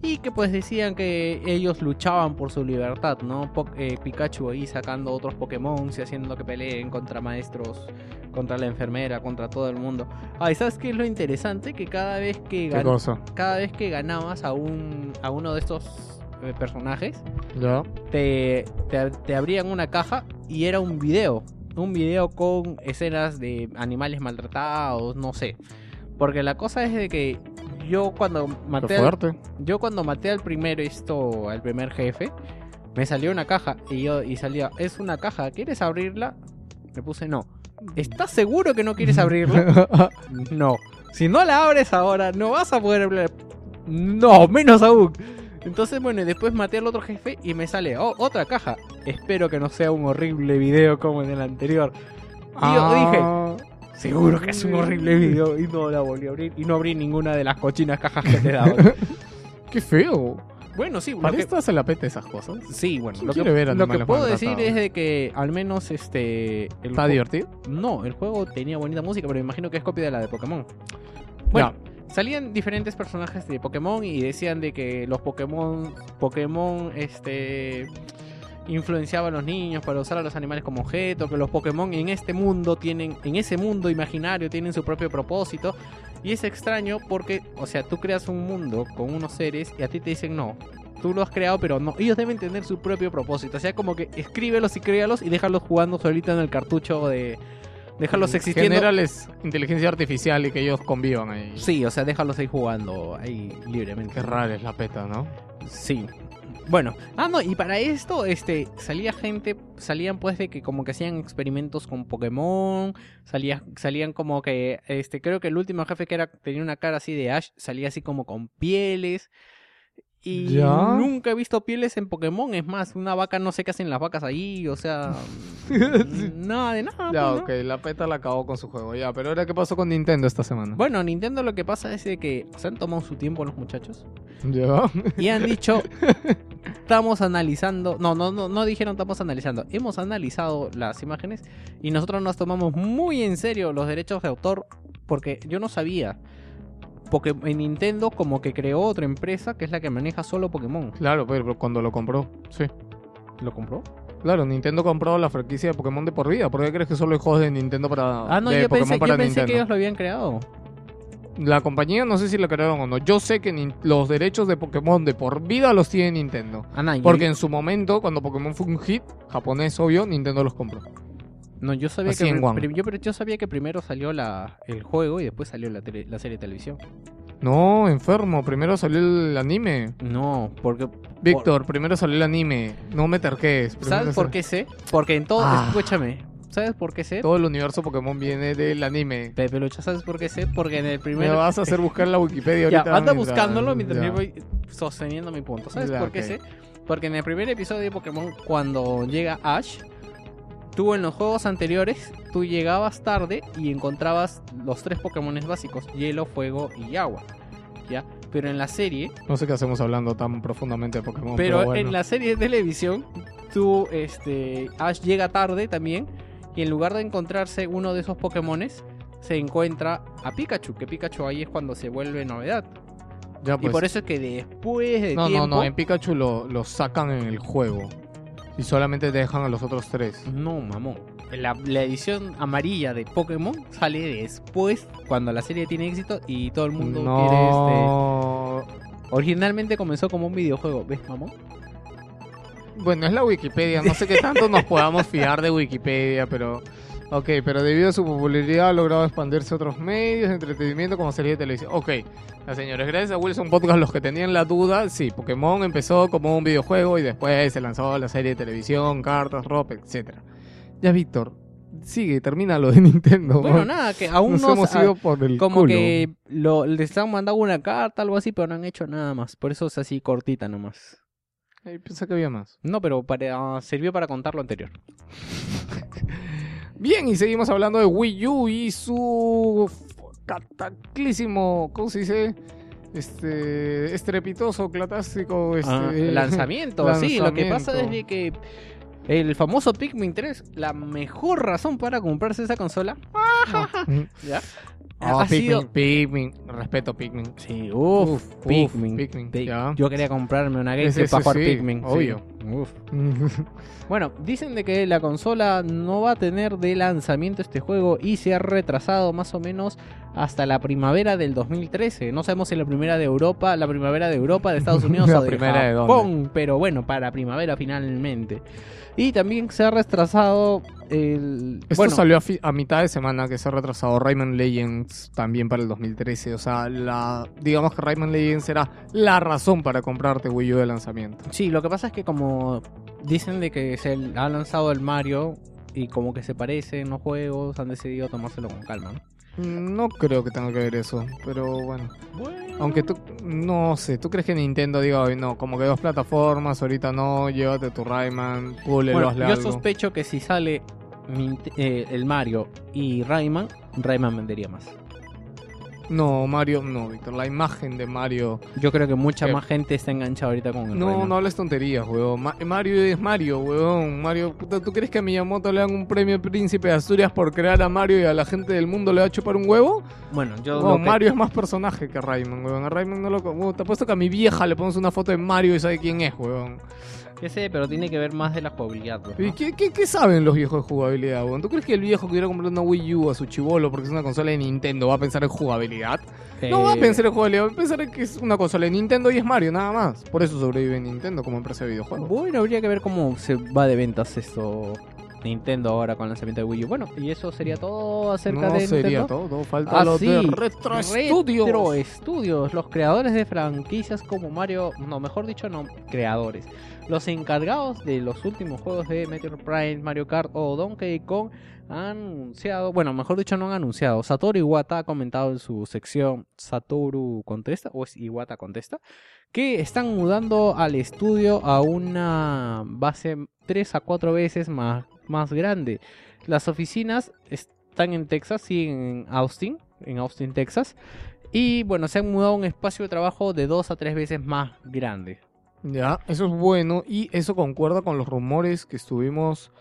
Y que pues decían que ellos luchaban por su libertad, ¿no? Po- eh, Pikachu ahí sacando otros Pokémon y haciendo que peleen contra maestros, contra la enfermera, contra todo el mundo. Ah, ¿y sabes qué es lo interesante? Que cada vez que, ¿Qué gan- cada vez que ganabas a, un, a uno de estos eh, personajes, Ya. te, te, te abrían una caja y era un video. Un video con escenas de animales maltratados, no sé. Porque la cosa es de que yo cuando maté al, yo cuando maté al primero esto, al primer jefe, me salió una caja y yo y salía, es una caja, ¿quieres abrirla? Me puse no. ¿Estás seguro que no quieres abrirla? (laughs) No. Si no la abres ahora, no vas a poder hablar. No, menos aún. Entonces, bueno, y después maté al otro jefe y me sale oh, otra caja. Espero que no sea un horrible video como en el anterior. Y yo dije, Ah, seguro que es un horrible video. Y no la volví a abrir. Y no abrí ninguna de las cochinas cajas que te daban. (laughs) Qué feo. bueno, sí, ¿Para que- esto se la PETA esas cosas? Sí, bueno, ¿Quién lo que, ver lo que puedo decir es de que al menos este... El ¿Está divertido? No, el juego tenía bonita música, pero me imagino que es copia de la de Pokémon. Bueno, salían diferentes personajes de Pokémon y decían de que los Pokémon, Pokémon, este, influenciaban a los niños para usar a los animales como objeto, que los Pokémon en este mundo tienen, en ese mundo imaginario tienen su propio propósito. Y es extraño porque, o sea, tú creas un mundo con unos seres y a ti te dicen no. Tú lo has creado, pero no. Ellos deben tener su propio propósito. O sea, como que escríbelos y créalos y déjalos jugando solito en el cartucho de. Déjalos existiendo. Generales, inteligencia artificial y que ellos convivan ahí. Sí, o sea, déjalos ahí jugando ahí libremente. Qué rara es la PETA, ¿no? Sí. Bueno, ah, no, y para esto, este, salía gente, salían pues de que como que hacían experimentos con Pokémon, salía, salían como que, este, creo que el último jefe que era, tenía una cara así de Ash, salía así como con pieles. Y ¿Ya? nunca he visto pieles en Pokémon, es más, una vaca no sé qué hacen las vacas ahí, o sea, (laughs) nada de nada. Ya, pues, ¿no? ok, la PETA la acabó con su juego, ya. Pero ahora, ¿qué pasó con Nintendo esta semana? Bueno, Nintendo lo que pasa es de que se han tomado su tiempo los muchachos. Ya. Y han dicho, estamos analizando, no, no, no, no dijeron estamos analizando, hemos analizado las imágenes y nosotros nos tomamos muy en serio los derechos de autor porque yo no sabía. Porque en Nintendo como que creó otra empresa que es la que maneja solo Pokémon. Claro, pero cuando lo compró, sí. ¿Lo compró? Claro, Nintendo compró la franquicia de Pokémon de por vida. ¿Por qué crees que solo hay juegos de Nintendo para Ah, no, de yo Pokémon pensé, para yo pensé Nintendo? que ellos lo habían creado. La compañía no sé si la crearon o no. Yo sé que nin- los derechos de Pokémon de por vida los tiene Nintendo. Ah, no, yo- Porque en su momento, cuando Pokémon fue un hit, japonés obvio, Nintendo los compró. No, yo sabía así que en One. pri- yo, pero yo sabía que primero salió la, el juego y después salió la, tele- la serie de televisión. No, enfermo. Primero salió el anime. No, porque Víctor, primero salió el anime. No me. Primero ¿Sabes por qué sé? Porque en todo. Ah. Escúchame. ¿Sabes por qué sé? Todo el universo Pokémon viene del anime. Pepe Lucha, ¿sabes por qué sé? Porque en el Me primer. vas a hacer buscar la Wikipedia (laughs) Ya, ahorita. anda mientras- buscándolo mientras yo voy sosteniendo mi punto. ¿Sabes Ya, por qué sé? Porque en el primer episodio de Pokémon, cuando llega Ash, tú en los juegos anteriores, tú llegabas tarde y encontrabas los tres Pokémones básicos: hielo, fuego y agua. ¿Ya? Pero en la serie, No sé qué hacemos hablando tan profundamente de Pokémon. Pero, Pero, bueno. en la serie de televisión, tú, este, Ash llega tarde también y en lugar de encontrarse uno de esos Pokémones, se encuentra a Pikachu, que Pikachu ahí es cuando se vuelve novedad. Ya, y pues. por eso es que después de No, tiempo... no, no. En Pikachu lo, lo sacan en el juego. Y solamente te dejan a los otros tres. No, mamón. La, la edición amarilla de Pokémon sale después, cuando la serie tiene éxito y todo el mundo quiere este... Originalmente comenzó como un videojuego, ¿ves, mamón? Bueno, es la Wikipedia. No sé qué tanto nos podamos fiar de Wikipedia, pero. Ok, pero debido a su popularidad ha logrado expandirse a otros medios de entretenimiento como serie de televisión. Ok, ya, señores, gracias a Wilson Podcast, los que tenían la duda, sí, Pokémon empezó como un videojuego y después se lanzó la serie de televisión, cartas, ropa, etcétera. Ya, Víctor, sigue, termina lo de (laughs) Nintendo. Bueno, ¿no? nada, que aún Nos no... hemos ido por el Como culo. que lo, les han mandado una carta, algo así, pero no han hecho nada más. Por eso es así cortita nomás. Pensé que había más. No, pero para, ah, sirvió para contar lo anterior. (laughs) Bien, y seguimos hablando de Wii U y su cataclísimo, ¿cómo se dice? Este, estrepitoso, clatástico, este, Ah, lanzamiento, (laughs) sí, lo que pasa es lanzamiento. que el famoso Pikmin 3, la mejor razón para comprarse esa consola, (laughs) ¿ya? Ah, ha Pikmin, sido- Pikmin, respeto Pikmin. Sí, uff, Uf, Pikmin. Pikmin. Yo quería comprarme una (laughs) ese para jugar sí, Pikmin. obvio. Uf. (laughs) Bueno, dicen de que la consola no va a tener de lanzamiento este juego y se ha retrasado más o menos hasta la primavera del 2013. No sabemos si la primera de Europa, la primavera de Europa, de Estados (laughs) Unidos La o de primera de dónde. Japón, pero bueno, para primavera finalmente. Y también se ha retrasado el Esto bueno, salió a, mitad de semana que se ha retrasado Rayman Legends también para el 2013. O sea, la, digamos que Rayman Legends era la razón para comprarte Wii U de lanzamiento. Sí, lo que pasa es que como dicen de que se ha lanzado el Mario y como que se parecen los juegos, han decidido tomárselo con calma. ¿no? No creo que tenga que ver eso, pero bueno. Aunque tú, no sé, ¿tú crees que Nintendo diga, "Ay, no, como que dos plataformas, ahorita no, llévate tu Rayman, púlelo, Bueno, yo algo"? sospecho que si sale eh, el Mario y Rayman, Rayman vendería más. No, Mario, no, Víctor, la imagen de Mario... Yo creo que mucha ¿Qué? más gente está enganchada ahorita con el No, Rayman. no hables tonterías, weón. Ma- Mario es Mario, weón. Mario, puta, ¿tú crees que a Miyamoto le dan un premio Príncipe de Asturias por crear a Mario y a la gente del mundo le va a chupar un huevo? Bueno, yo No, que- Mario es más personaje que Rayman, weón. A Rayman no lo... weón, te apuesto que a mi vieja le pones una foto de Mario y sabe quién es, weón. Que sé, pero tiene que ver más de la jugabilidad. pues, ¿Y qué, qué- qué saben los viejos de jugabilidad, weón? ¿Tú crees que el viejo que quiera comprar una Wii U a su chivolo porque es una consola de Nintendo va a pensar en jugabilidad? No va a Eh, pensar en jugabilidad, va a pensar en que es una consola de Nintendo y es Mario, nada más. Por eso sobrevive Nintendo como empresa de videojuegos. Bueno, habría que ver cómo se va de ventas esto Nintendo ahora con el lanzamiento de Wii U. Bueno, y eso sería todo acerca no de sería Nintendo. todo, falta Ah, lo sí. de Retro Studios. Retro Studios, los creadores de franquicias como Mario, no, mejor dicho, no, creadores. Los encargados de los últimos juegos de Meteor Prime, Mario Kart o Donkey Kong han anunciado, bueno, mejor dicho, no han anunciado. Satoru Iwata ha comentado en su sección Satoru Contesta, o es Iwata Contesta, que están mudando al estudio a una base 3 a 4 veces más, más grande. Las oficinas están en Texas, sí, en Austin, en Austin, Texas. Y bueno, se han mudado a un espacio de trabajo de 2 a 3 veces más grande. Ya, eso es bueno y eso concuerda con los rumores que estuvimos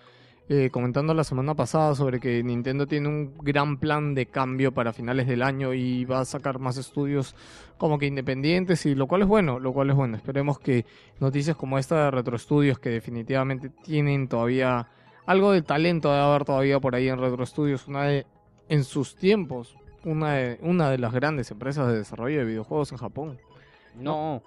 eh, comentando la semana pasada sobre que Nintendo tiene un gran plan de cambio para finales del año y va a sacar más estudios como que independientes y lo cual es bueno, lo cual es bueno. Esperemos que noticias como esta de Retro Studios que definitivamente tienen todavía algo de talento de haber todavía por ahí en Retro Studios, una de en sus tiempos una de, una de las grandes empresas de desarrollo de videojuegos en Japón. No,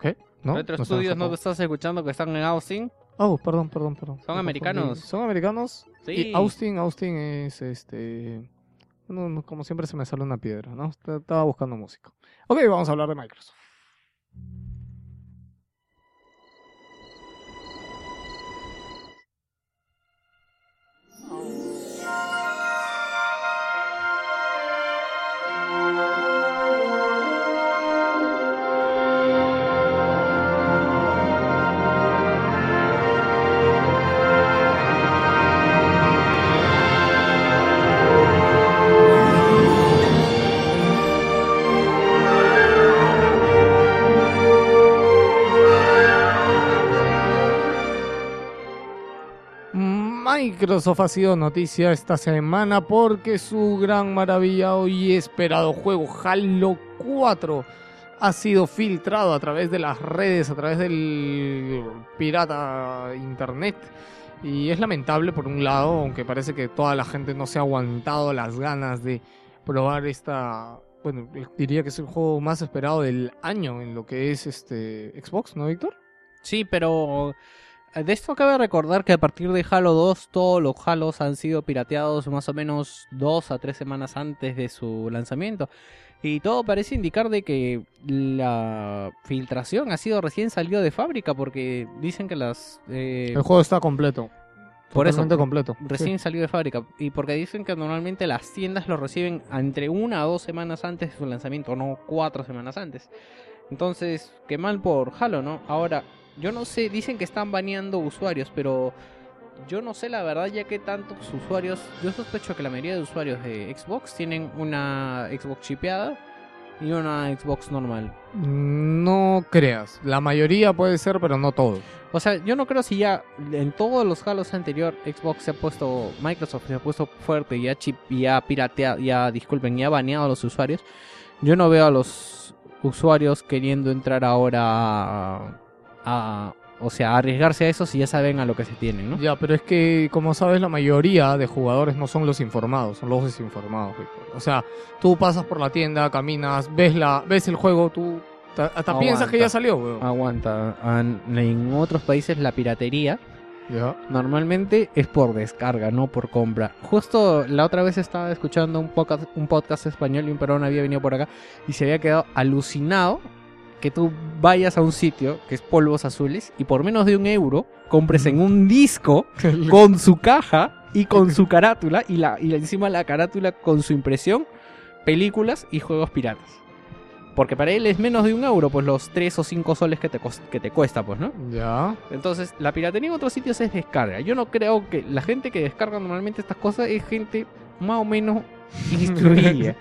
¿Qué? ¿No? Retro ¿No Studios no te estás escuchando que están en Austin. Oh, perdón, perdón, perdón. Son Me americanos. Son americanos. Sí. Y Austin, Austin es este. no, no, como siempre se me sale una piedra, ¿no? Est- Estaba buscando música. Ok, vamos a hablar de Microsoft. Microsoft ha sido noticia esta semana porque su gran maravillado y esperado juego Halo 4 ha sido filtrado a través de las redes, a través del pirata internet. Y es lamentable por un lado, aunque parece que toda la gente no se ha aguantado las ganas de probar esta... Bueno, diría que es el juego más esperado del año en lo que es este Xbox, ¿no, Víctor? Sí, pero de esto cabe recordar que a partir de Halo 2 todos los Halos han sido pirateados más o menos dos a tres semanas antes de su lanzamiento. Y todo parece indicar de que la filtración ha sido recién salido de fábrica porque dicen que las... eh, El juego está completo. Por eso, completo. recién salió de fábrica. Y porque dicen que normalmente las tiendas lo reciben entre una o dos semanas antes de su lanzamiento, no cuatro semanas antes. Entonces, qué mal por Halo, ¿no? Ahora, yo no sé, dicen que están baneando usuarios, pero Yo no sé la verdad ya que tantos usuarios, yo sospecho que la mayoría de usuarios de Xbox tienen una Xbox chipeada y una Xbox normal. No creas. La mayoría puede ser, pero no todo. O sea, yo no creo si ya en todos los Halos anterior Xbox se ha puesto, Microsoft se ha puesto fuerte y ha, chip, y ha pirateado, ya, disculpen, y ha baneado a los usuarios. Yo no veo a los usuarios queriendo entrar ahora a, o sea, a arriesgarse a eso si ya saben a lo que se tienen, ¿no? Ya, pero es que, como sabes, la mayoría de jugadores no son los informados, son los desinformados. Víctor. O sea, tú pasas por la tienda, caminas, ves la, ves el juego, tú ta- hasta Aguanta. piensas que ya salió, weón. Aguanta. an- En otros países la piratería normalmente es por descarga, no por compra. Justo la otra vez estaba escuchando un podcast, un podcast español y un peruano había venido por acá y se había quedado alucinado que tú vayas a un sitio que es polvos azules y por menos de un euro compres en un disco (laughs) con su caja y con (laughs) su carátula y, la, y encima la carátula con su impresión, películas y juegos piratas. Porque para él es menos de un euro, pues los 3 o 5 soles que te, que te cuesta, pues, ¿no? Ya. Entonces, la piratería en otros sitios es descarga. Yo no creo que la gente que descarga normalmente estas cosas es gente más o menos (laughs) instruida.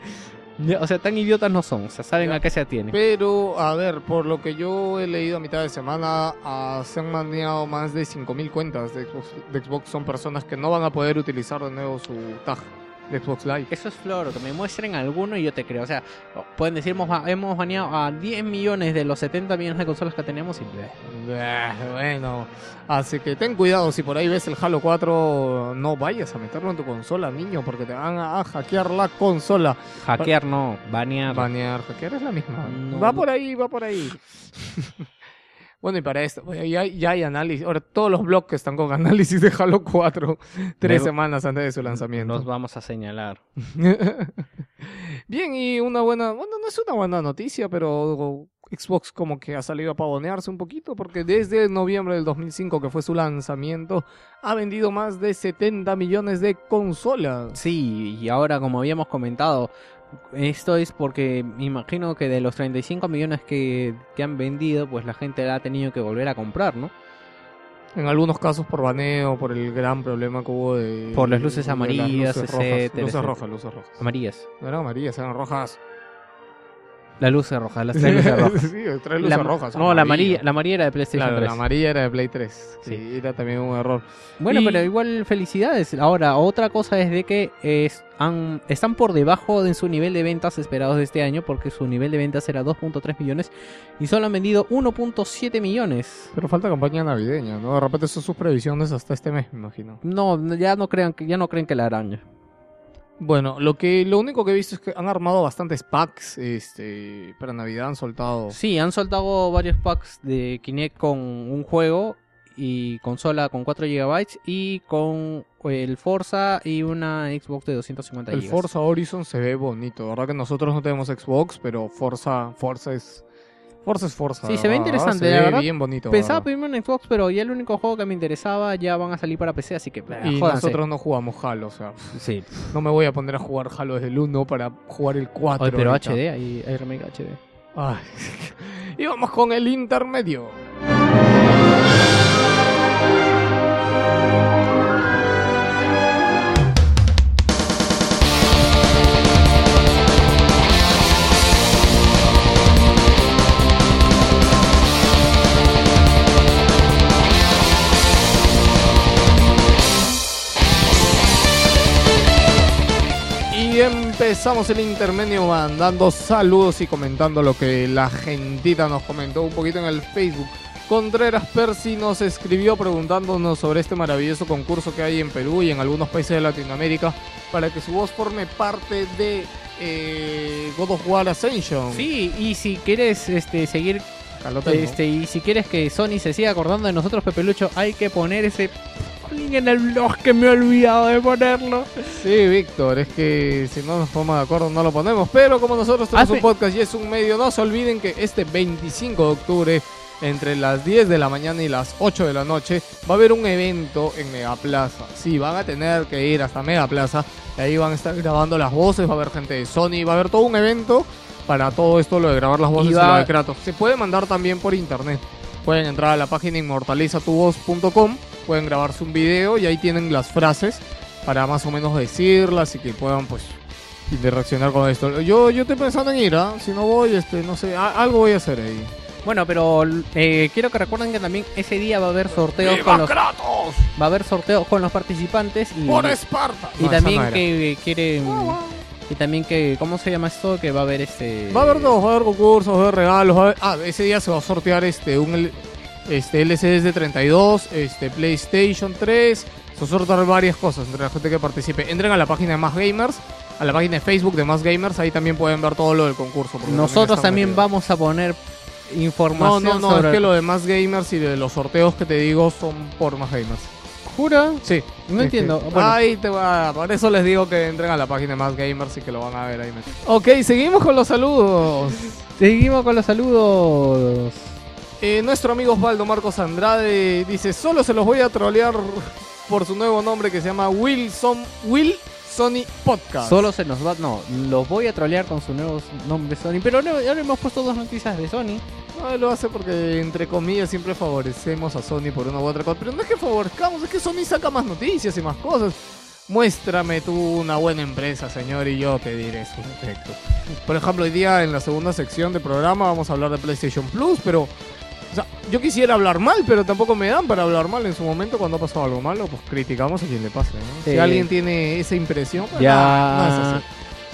O sea, tan idiotas no son, o sea, saben Ya. a qué se atienen. Pero, a ver, por lo que yo he leído a mitad de semana, ah, se han maneado más de 5.000 cuentas de Xbox, de Xbox. Son personas que no van a poder utilizar de nuevo su tag de Xbox Live. Eso es floro, que me muestren alguno y yo te creo. O sea, pueden decir, hemos, ba- hemos baneado a 10 millones de los 70 millones de consolas que teníamos y... Eh, Bueno, así que ten cuidado si por ahí ves el Halo 4, no vayas a meterlo en tu consola, niño, porque te van a, a hackear la consola. Hackear no, banear. Banear, hackear es la misma. No. Va por ahí, va por ahí. (laughs) bueno, y para esto, ya, hay- ya hay análisis. Ahora, todos los blogs están con análisis de Halo 4, (laughs) tres Me- semanas antes de su lanzamiento. Nos vamos a señalar. (laughs) Bien, y una buena, bueno, no es una buena noticia, pero Xbox como que ha salido a pavonearse un poquito, porque desde noviembre del 2005, que fue su lanzamiento, ha vendido más de 70 millones de consolas. Sí, y ahora como habíamos comentado, esto es porque me imagino que de los 35 millones que, que han vendido, pues la gente la ha tenido que volver a comprar, ¿no? En algunos casos por baneo, por el gran problema que hubo de... Por las luces de amarillas, luces rojas, etcétera, Luces etcétera. rojas, luces rojas. Amarillas. No eran amarillas, eran rojas. La luz es roja, las (laughs) tres luces rojas. sí, tres luces La- rojas. No, la amarilla, la amarilla era de PlayStation Claro, 3. la amarilla era de Play 3. Sí, Sí. era también un error. Bueno, Y- pero igual felicidades. Ahora, otra cosa es de que es- han- están por debajo de su nivel de ventas esperados de este año, porque su nivel de ventas era 2.3 millones y solo han vendido 1.7 millones. Pero falta campaña navideña, ¿no? De repente son sus previsiones hasta este mes, me imagino. No, ya no crean que ya no creen que la araña. Bueno, lo que lo único que he visto es que han armado bastantes packs este para Navidad han soltado. Sí, han soltado varios packs de Kinect con un juego y consola con 4 GB y con el Forza y una Xbox de 250 El GB. Forza Horizon se ve bonito, verdad que nosotros no tenemos Xbox, pero Forza Forza es Forza es Forza. Sí, se ve interesante, se la ve verdad. bien bonito. Pensaba ¿verdad? pedirme un Xbox, pero ya el único juego que me interesaba ya van a salir para PC, así que y jódanse. nosotros no jugamos Halo, o sea, Sí. no me voy a poner a jugar Halo desde el 1 para jugar el 4. Oye, pero ahorita. HD, hay, hay remake HD. Ay. (laughs) y vamos con el intermedio. Y empezamos el intermedio mandando saludos y comentando lo que la gentita nos comentó un poquito en el Facebook. Contreras Percy nos escribió preguntándonos sobre este maravilloso concurso que hay en Perú y en algunos países de Latinoamérica para que su voz forme parte de eh, God of War Ascension. Sí, y si quieres este, seguir, este, y si quieres que Sony se siga acordando de nosotros, Pepe Lucho, hay que poner ese en el blog que me he olvidado de ponerlo. Sí, Víctor, es que si no nos ponemos de acuerdo no lo ponemos, pero como nosotros tenemos Ah, un sí. podcast y es un medio, no se olviden que este 25 de octubre, entre las 10 de la mañana y las 8 de la noche, va a haber un evento en Megaplaza. Sí, van a tener que ir hasta Megaplaza, y ahí van a estar grabando las voces, va a haber gente de Sony, va a haber todo un evento para todo esto, lo de grabar las voces y, va- lo de Kratos. Se puede mandar también por internet. Pueden entrar a la página inmortalizatuvos.com pueden grabarse un video y ahí tienen las frases para más o menos decirlas y que puedan pues interaccionar con esto. Yo, yo estoy pensando en ir, ¿ah? si no voy, este, no sé, a- algo voy a hacer ahí. Bueno, pero eh, quiero que recuerden que también ese día va a haber sorteos con los Kratos! va a haber sorteos con los participantes y, ¡Por Esparta! y No, esa también no era. que quieren y también que ¿cómo se llama esto? Que va a haber este Va a haber dos, va a haber concursos, va a haber regalos. va a haber- Ah, ese día se va a sortear este un L- este LCD de 32, este PlayStation 3. Se va a sortear varias cosas entre la gente que participe. Entren a la página de Más Gamers, a la página de Facebook de Más Gamers, ahí también pueden ver todo lo del concurso. Nosotros también vamos a poner No, información no, no, sobre es que lo de Más Gamers y de los sorteos que te digo son por Más Gamers. ¿Jura? Sí. No entiendo. Este, Bueno. Ahí te va. Por eso les digo que entren a la página de Más Gamers y que lo van a ver ahí. Ok, seguimos con los saludos. (laughs) Seguimos con los saludos. Eh, nuestro amigo Osvaldo Marcos Andrade dice, solo se los voy a trolear por su nuevo nombre que se llama Wilson Will Sony Podcast. Solo se nos va, no, los voy a trolear con su nuevo nombre Sony, pero ahora hemos puesto dos noticias de Sony. No, él lo hace porque, entre comillas, siempre favorecemos a Sony por una u otra cosa. Pero no es que favorezcamos, es que Sony saca más noticias y más cosas. Muéstrame tú una buena empresa, señor, y yo te diré su defecto. Por ejemplo, hoy día en la segunda sección del programa vamos a hablar de PlayStation Plus, pero... Sea, yo quisiera hablar mal, pero tampoco me dan para hablar mal en su momento cuando ha pasado algo malo, pues criticamos a quien le pase, ¿no? Sí. Si alguien tiene esa impresión, pues, Ya. no, no es así.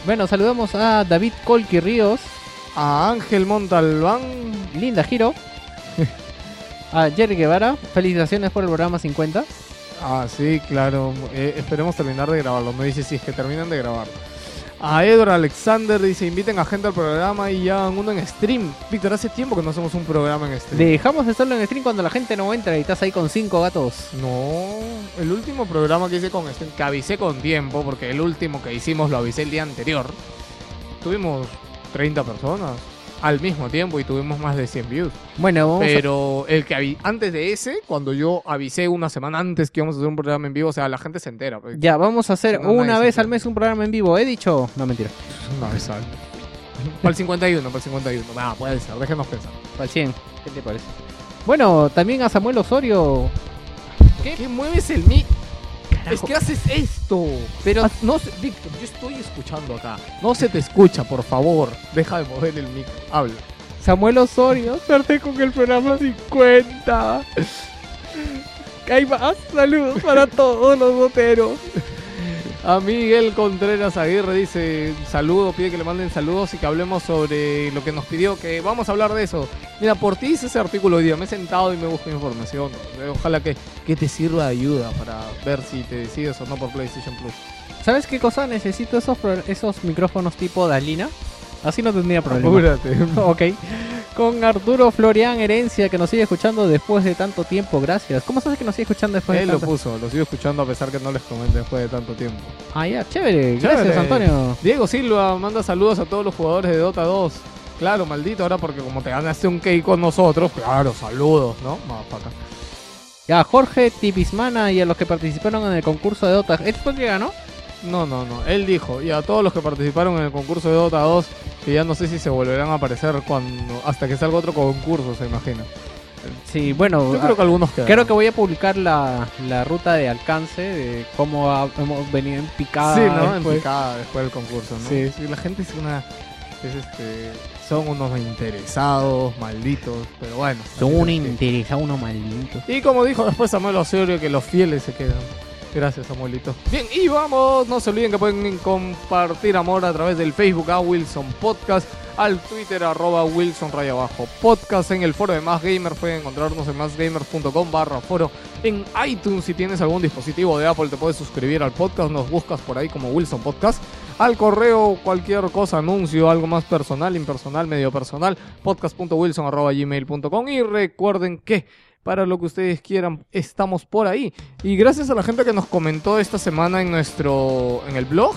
Bueno, saludamos a David Colqui Ríos, A Ángel Montalbán, Linda Giro, (laughs) a Jerry Guevara, felicitaciones por el programa 50. Ah, sí, claro. Eh, esperemos terminar de grabarlo. Me dice si es que terminan de grabar. A Edward Alexander dice, inviten a gente al programa y hagan uno en stream. Víctor, hace tiempo que no hacemos un programa en stream. Dejamos de hacerlo en stream cuando la gente no entra y estás ahí con cinco gatos. No, el último programa que hice con stream, que avisé con tiempo, porque el último que hicimos lo avisé el día anterior. Tuvimos 30 personas al mismo tiempo y tuvimos más de 100 views. Bueno, vamos a- Pero el que antes de ese, cuando yo avisé una semana antes que íbamos a hacer un programa en vivo, o sea, la gente se entera. pues. ya vamos a hacer No, una vez al mes un programa en vivo. ¿He dicho? No, mentira. Una vez al Para el 51, para el 51. Ah, puede ser, déjenos pensar. Para el 100. ¿Qué te parece? Bueno, también a Samuel Osorio. ¿Qué, mueves el mic? Es que haces esto. Pero No se- Víctor, yo estoy escuchando acá. No se te escucha, por favor. Deja de mover el mic. Habla. Samuel Osorio, suerte con el programa 50. Hay más saludos para todos los boteros. A Miguel Contreras Aguirre dice saludo, pide que le manden saludos y que hablemos sobre lo que nos pidió, que vamos a hablar de eso. Mira, por ti hice ese artículo hoy día, me he sentado y me busco información. Ojalá que, que te sirva de ayuda para ver si te decides o no por PlayStation Plus. ¿Sabes qué cosa? Necesito esos, esos micrófonos tipo Dalina. Así no tendría problema. Apúrate. (laughs) ok. Con Arturo Florian Herencia, que nos sigue escuchando después de tanto tiempo. Gracias. ¿Cómo sabes que nos sigue escuchando después Él de lo tanto puso, lo sigo escuchando a pesar que no les comenté después de tanto tiempo. Ah, ya, chévere. Gracias. Antonio. Diego Silva manda saludos a todos los jugadores de Dota 2. Claro, maldito, ahora porque como te ganaste un cake con nosotros, claro, saludos, ¿no? Motherfucker. Ya, a Jorge Tipismana y a los que participaron en el concurso de Dota. ¿Este fue el que ganó? No, no, no. Él dijo, y a todos los que participaron en el concurso de Dota 2, que ya no sé si se volverán a aparecer cuando hasta que salga otro concurso, se imagina. Sí, bueno. Yo ah, creo que algunos quedan. Creo que voy a publicar la, la ruta de alcance de cómo ha- hemos venido en picada. Sí, ¿no? En después. picada después del concurso, ¿no? Sí. sí. La gente es una... Es este... Son unos interesados, malditos, pero bueno. Son así un es que- interesa, uno maldito. Y como dijo después Samuel Osorio, que los fieles se quedan. Gracias, Samuelito. Bien, y vamos. No se olviden que pueden compartir amor a través del Facebook a Wilson Podcast, al Twitter arroba Wilson raya abajo podcast, en el foro de Más Gamers. Pueden encontrarnos en másgamers.com barra foro. En iTunes, si tienes algún dispositivo de Apple, te puedes suscribir al podcast. Nos buscas por ahí como Wilson Podcast. Al correo, cualquier cosa, anuncio, algo más personal, impersonal, medio personal, podcast.wilson arroba gmail.com. Y recuerden que para lo que ustedes quieran, estamos por ahí. Y gracias a la gente que nos comentó esta semana en nuestro en el blog.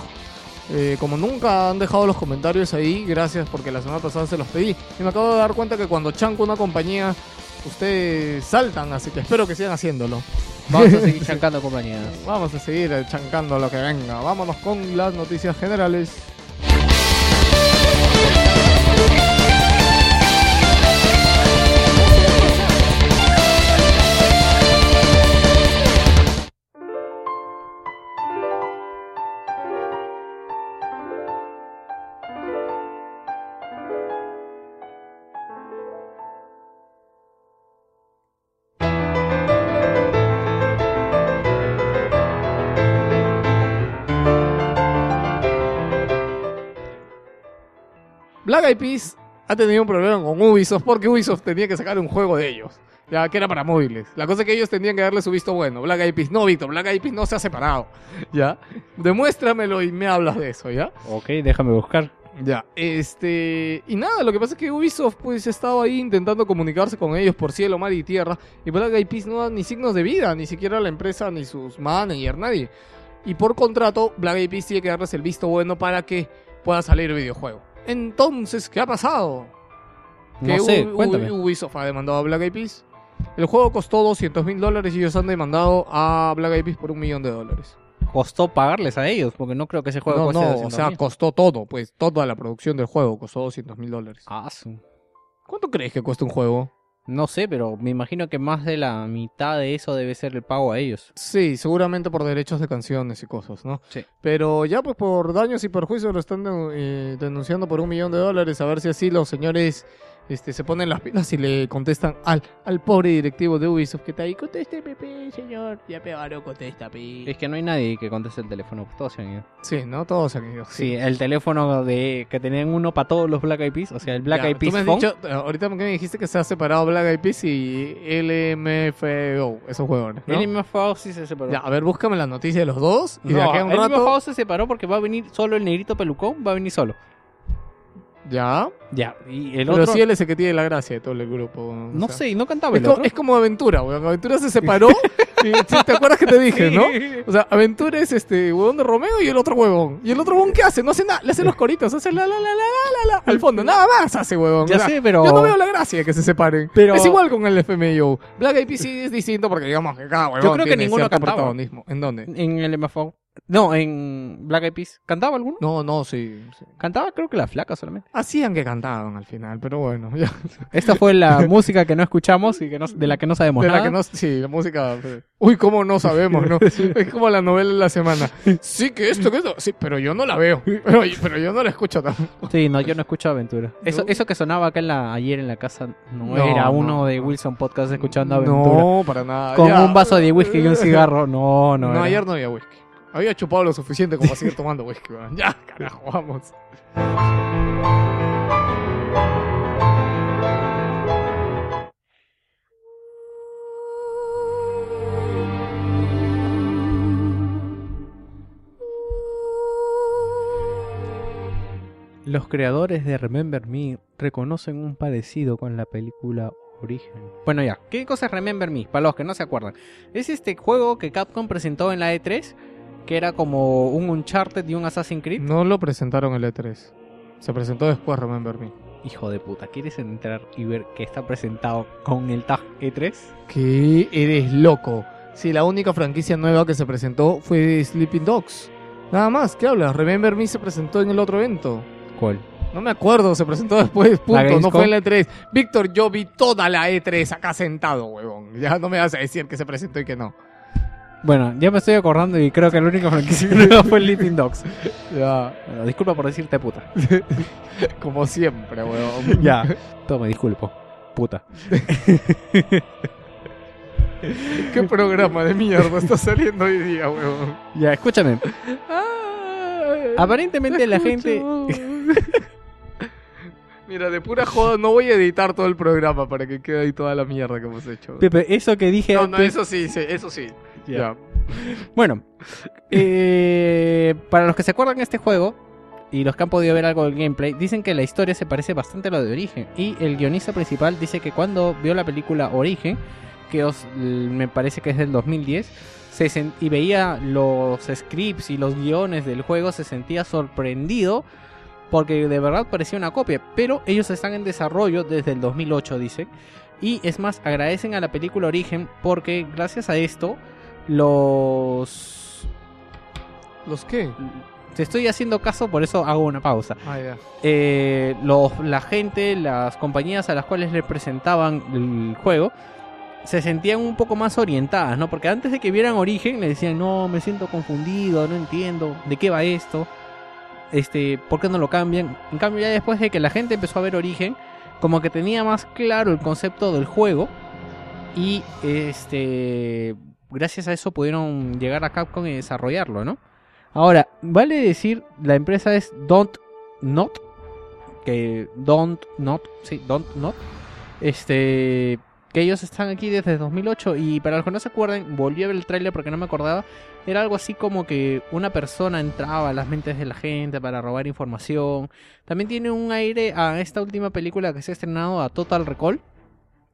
Eh, como nunca han dejado los comentarios ahí, gracias porque la semana pasada se los pedí. Y me acabo de dar cuenta que cuando chanco una compañía, ustedes saltan, así que espero que sigan haciéndolo. Vamos a (laughs) seguir chancando compañías. Vamos a seguir chancando lo que venga. Vámonos con las noticias generales. Eyed Peas ha tenido un problema con Ubisoft porque Ubisoft tenía que sacar un juego de ellos. Ya, que era para móviles. La cosa es que ellos tenían que darle su visto bueno. Black Eyed Peas, no, Víctor, Black Eyed Peas no se ha separado. Ya, demuéstramelo y me hablas de eso, ¿ya? Ok, déjame buscar. Ya, este... Y nada, lo que pasa es que Ubisoft pues estaba ahí intentando comunicarse con ellos por cielo, mar y tierra. Y Black Eyed Peas no da ni signos de vida, ni siquiera la empresa, ni sus managers, nadie. Y por contrato, Black Eyed Peas tiene que darles el visto bueno para que pueda salir el videojuego. Entonces, ¿qué ha pasado? No Que sé, U- cuéntame. U- Ubisoft ha demandado a Black Eyed Peas. El juego costó 200 mil dólares y ellos han demandado a Black Eyed Peas por un millón de dólares. Costó pagarles a ellos, porque no creo que ese juego No, cueste no, o 200 sea, costó todo, pues toda la producción del juego costó 200 mil dólares. Ah, ¿Cuánto crees que cuesta un juego? No sé, pero me imagino que más de la mitad de eso debe ser el pago a ellos. Sí, seguramente por derechos de canciones y cosas, ¿no? Sí. Pero ya pues por daños y perjuicios lo están eh, denunciando por un millón de dólares, a ver si así los señores este, se ponen las pilas y le contestan al, al pobre directivo de Ubisoft que está ahí, conteste Pepe, señor, ya pegaron, contesta, Pepe. Es que no hay nadie que conteste el teléfono, pues todos se han ido. Sí, ¿no? Todos se han ido. Sí, el teléfono de que tenían uno para todos los Black Eyed Peas, o sea, el Black Ya, Eyed tú Peas me has Phone. dicho, eh, ahorita me dijiste que se ha separado Black Eyed Peas y LMFAO, esos jugadores, ¿no? El MFAO sí se separó. Ya, a ver, búscame la noticia de los dos y de no, aquí a un el rato... MFAO se separó porque va a venir solo el negrito pelucón, va a venir solo. Ya, Ya, y el pero otro... sí él es el que tiene la gracia de todo el grupo. o No sea. sé, y no cantaba Es como, es como Aventura, weón. Aventura se separó. (laughs) y, sí, ¿Te acuerdas que te dije, no? O sea, Aventura es este huevón de Romeo y el otro huevón. ¿Y el otro huevón qué hace? No hace nada. Le hace los (laughs) coritos, hace la la la la la la. Al fondo, nada más hace huevón. Ya O sea, sé, pero... Yo no veo la gracia de que se separen. Pero- Es igual con el FMIO. Black Eyed Peas sí es distinto porque digamos que cada huevón Yo creo que tiene ninguno cantaba. ¿En dónde? En el MFAO. No, en Black Eyed Peas. ¿Cantaba alguno? No, no, sí. sí. Cantaba creo que la flaca solamente. Hacían que cantaban al final, pero bueno. ya. Esta fue la (laughs) música que no escuchamos y que no, de la que no sabemos De la nada. que no, sí, la música. Uy, cómo no sabemos, ¿no? (laughs) Es como la novela de la semana. Sí, que esto, que esto. Sí, pero yo no la veo. Pero, pero yo no la escucho tampoco. Sí, no, yo no escucho Aventura. Eso, ¿No? eso que sonaba acá en la, ayer en la casa no, No, era no. uno de Wilson Podcast escuchando Aventura. No, para nada. Con Ya. un vaso de whisky y un cigarro. No, no. No, era. ayer no había whisky. Había chupado lo suficiente como para seguir tomando whisky. Ya, carajo, vamos. Los creadores de Remember Me reconocen un parecido con la película Origen. Bueno, ya. ¿Qué cosa es Remember Me? Para los que no se acuerdan. Es este juego que Capcom presentó en la E3, que era como un Uncharted y un Assassin's Creed. No lo presentaron el E3. Se presentó después, Remember Me. Hijo de puta, ¿quieres entrar y ver que está presentado con el tag E E3? ¿Qué? Eres loco. Si la única franquicia nueva que se presentó fue Sleeping Dogs. Nada más, ¿qué hablas? Remember Me se presentó en el otro evento. ¿Cuál? No me acuerdo, se presentó después, punto, no fue en la E3. Víctor, yo vi toda la E3 acá sentado, huevón. Ya no me vas a decir que se presentó y que no. Bueno, ya me estoy acordando y creo que la única franquicia nueva fue Sleeping Dogs. (laughs) Ya, Bueno, disculpa por decirte puta. (laughs) como siempre, huevón. Ya, toma, disculpo. Puta. (laughs) ¿Qué programa de mierda está saliendo hoy día, huevón? Ya, escúchame. Ay, Aparentemente la te gente... Mira, de pura joda, no voy a editar todo el programa para que quede ahí toda la mierda que hemos hecho. Pepe, eso que dije No, no, antes- eso sí, sí, eso sí. Ya. Bueno, eh, para los que se acuerdan de este juego y los que han podido ver algo del gameplay, dicen que la historia se parece bastante a lo de Origen. Y el guionista principal dice que cuando vio la película Origen, que os- me parece que es del 2010, se sen- y veía los scripts y los guiones del juego, se sentía sorprendido porque de verdad parecía una copia. Pero ellos están en desarrollo desde el 2008, dicen. Y es más, agradecen a la película Origen porque gracias a esto los... ¿Los qué? Te estoy haciendo caso, por eso hago una pausa. Ah. Eh, los, la gente, las compañías a las cuales le presentaban el juego, se sentían un poco más orientadas, ¿no? Porque antes de que vieran Origen, le decían, no, me siento confundido, no entiendo, ¿de qué va esto? Este, ¿por qué no lo cambian? En cambio, ya después de que la gente empezó a ver Origen, como que tenía más claro el concepto del juego y este gracias a eso pudieron llegar a Capcom y desarrollarlo, ¿no? Ahora, vale decir, la empresa es Don't Not que Don't Not, sí, Don't Not, este, que ellos están aquí desde 2008 y para los que no se acuerden, volví a ver el tráiler porque no me acordaba, era algo así como que una persona entraba a las mentes de la gente para robar información. También tiene un aire a esta última película que se ha estrenado a Total Recall,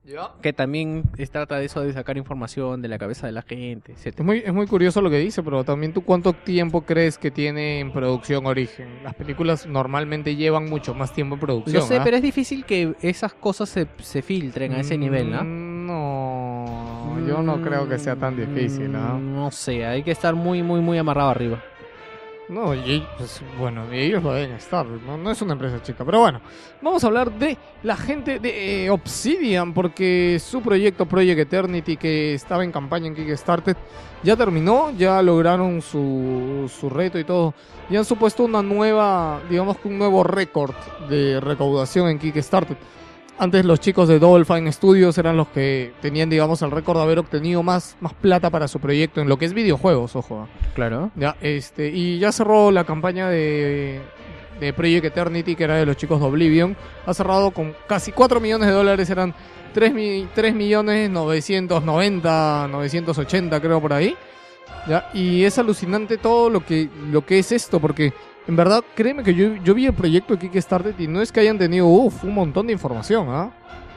¿Ya? que también trata de eso de sacar información de la cabeza de la gente, etc. Es muy, es muy curioso lo que dice, pero también tú cuánto tiempo crees que tiene en producción origen. Las películas normalmente llevan mucho más tiempo en producción. Lo sé, ¿ah? pero es difícil que esas cosas se, se filtren a ese nivel, ¿no? Mm, No, yo no creo que sea tan difícil, ¿ah? Mm, No sé, hay que estar muy, muy, muy amarrado arriba. No, y pues, bueno, ellos lo deben estar, no, no es una empresa chica. Pero bueno, vamos a hablar de la gente de eh, Obsidian, porque su proyecto Project Eternity, que estaba en campaña en Kickstarter, ya terminó, ya lograron su, su reto y todo. Y han supuesto una nueva, digamos que un nuevo récord de recaudación en Kickstarter. Antes los chicos de Double Fine Studios eran los que tenían, digamos, el récord de haber obtenido más, más plata para su proyecto en lo que es videojuegos, ojo. Claro. Ya, este, y ya cerró la campaña de, de Project Eternity, que era de los chicos de Oblivion. Ha cerrado con casi 4 millones de dólares, eran 3, mi- 3 millones 990, 980 creo por ahí. Ya, y es alucinante todo lo que, lo que es esto, porque en verdad, créeme que yo, yo vi el proyecto de Kickstarter y no es que hayan tenido uf, un montón de información, ¿ah?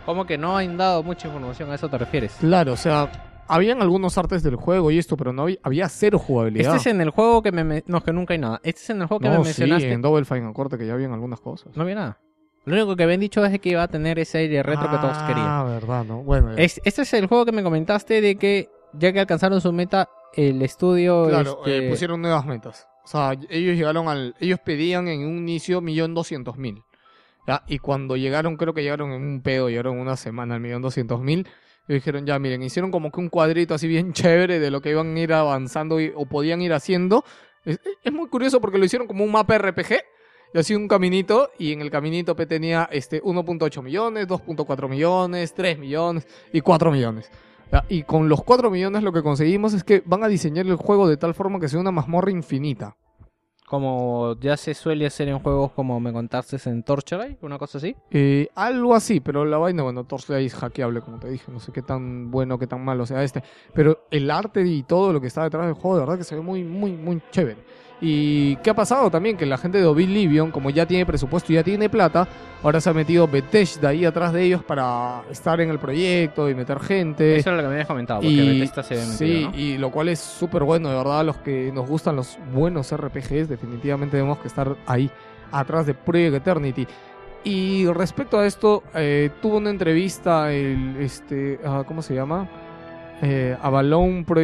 Como que no han dado mucha información, a eso te refieres. Claro, o sea, habían algunos artes del juego y esto, pero no había, había cero jugabilidad. Este es en el juego que me... me- No, es que nunca hay nada. Este es en el juego que no, me sí, mencionaste. en Double Fine, acuérdate que ya habían algunas cosas. No había nada. Lo único que habían dicho es que iba a tener ese aire retro que todos querían. Ah, verdad, ¿no? Bueno, ya. Es- este es el juego que me comentaste de que ya que alcanzaron su meta, el estudio... claro, este, eh, pusieron nuevas metas. O sea, ellos llegaron al... Ellos pedían en un inicio millón doscientos mil. Y cuando llegaron, creo que llegaron en un pedo, llegaron una semana al millón doscientos mil. Y dijeron, ya, miren, hicieron como que un cuadrito así bien (laughs) chévere de lo que iban a ir avanzando y- o podían ir haciendo. Es, es muy curioso porque lo hicieron como un mapa RPG. Y así un caminito, y en el caminito tenía este 1.8 millones, 2.4 millones, 3 millones y 4 millones. Ya, Y con los 4 millones lo que conseguimos es que van a diseñar el juego de tal forma que sea una mazmorra infinita. Como ya se suele hacer en juegos como me contaste en Torchlight, una cosa así. Eh, algo así, pero la vaina, bueno, Torchlight es hackeable, como te dije, no sé qué tan bueno, qué tan malo sea este. Pero el arte y todo lo que está detrás del juego, de verdad que se ve muy, muy, muy chévere. Y qué ha pasado también, que la gente de Oblivion, como ya tiene presupuesto y ya tiene plata, ahora se ha metido Bethesda ahí atrás de ellos para estar en el proyecto y meter gente. Eso es lo que me habías comentado, porque Y, Bethesda se ve sí, metido, ¿no? y lo cual es súper bueno, de verdad, los que nos gustan los buenos RPGs, definitivamente tenemos que estar ahí, atrás de Project Eternity. Y respecto a esto, eh, tuvo una entrevista el, este, ah, ¿cómo se llama? Eh, Avalon, Pro-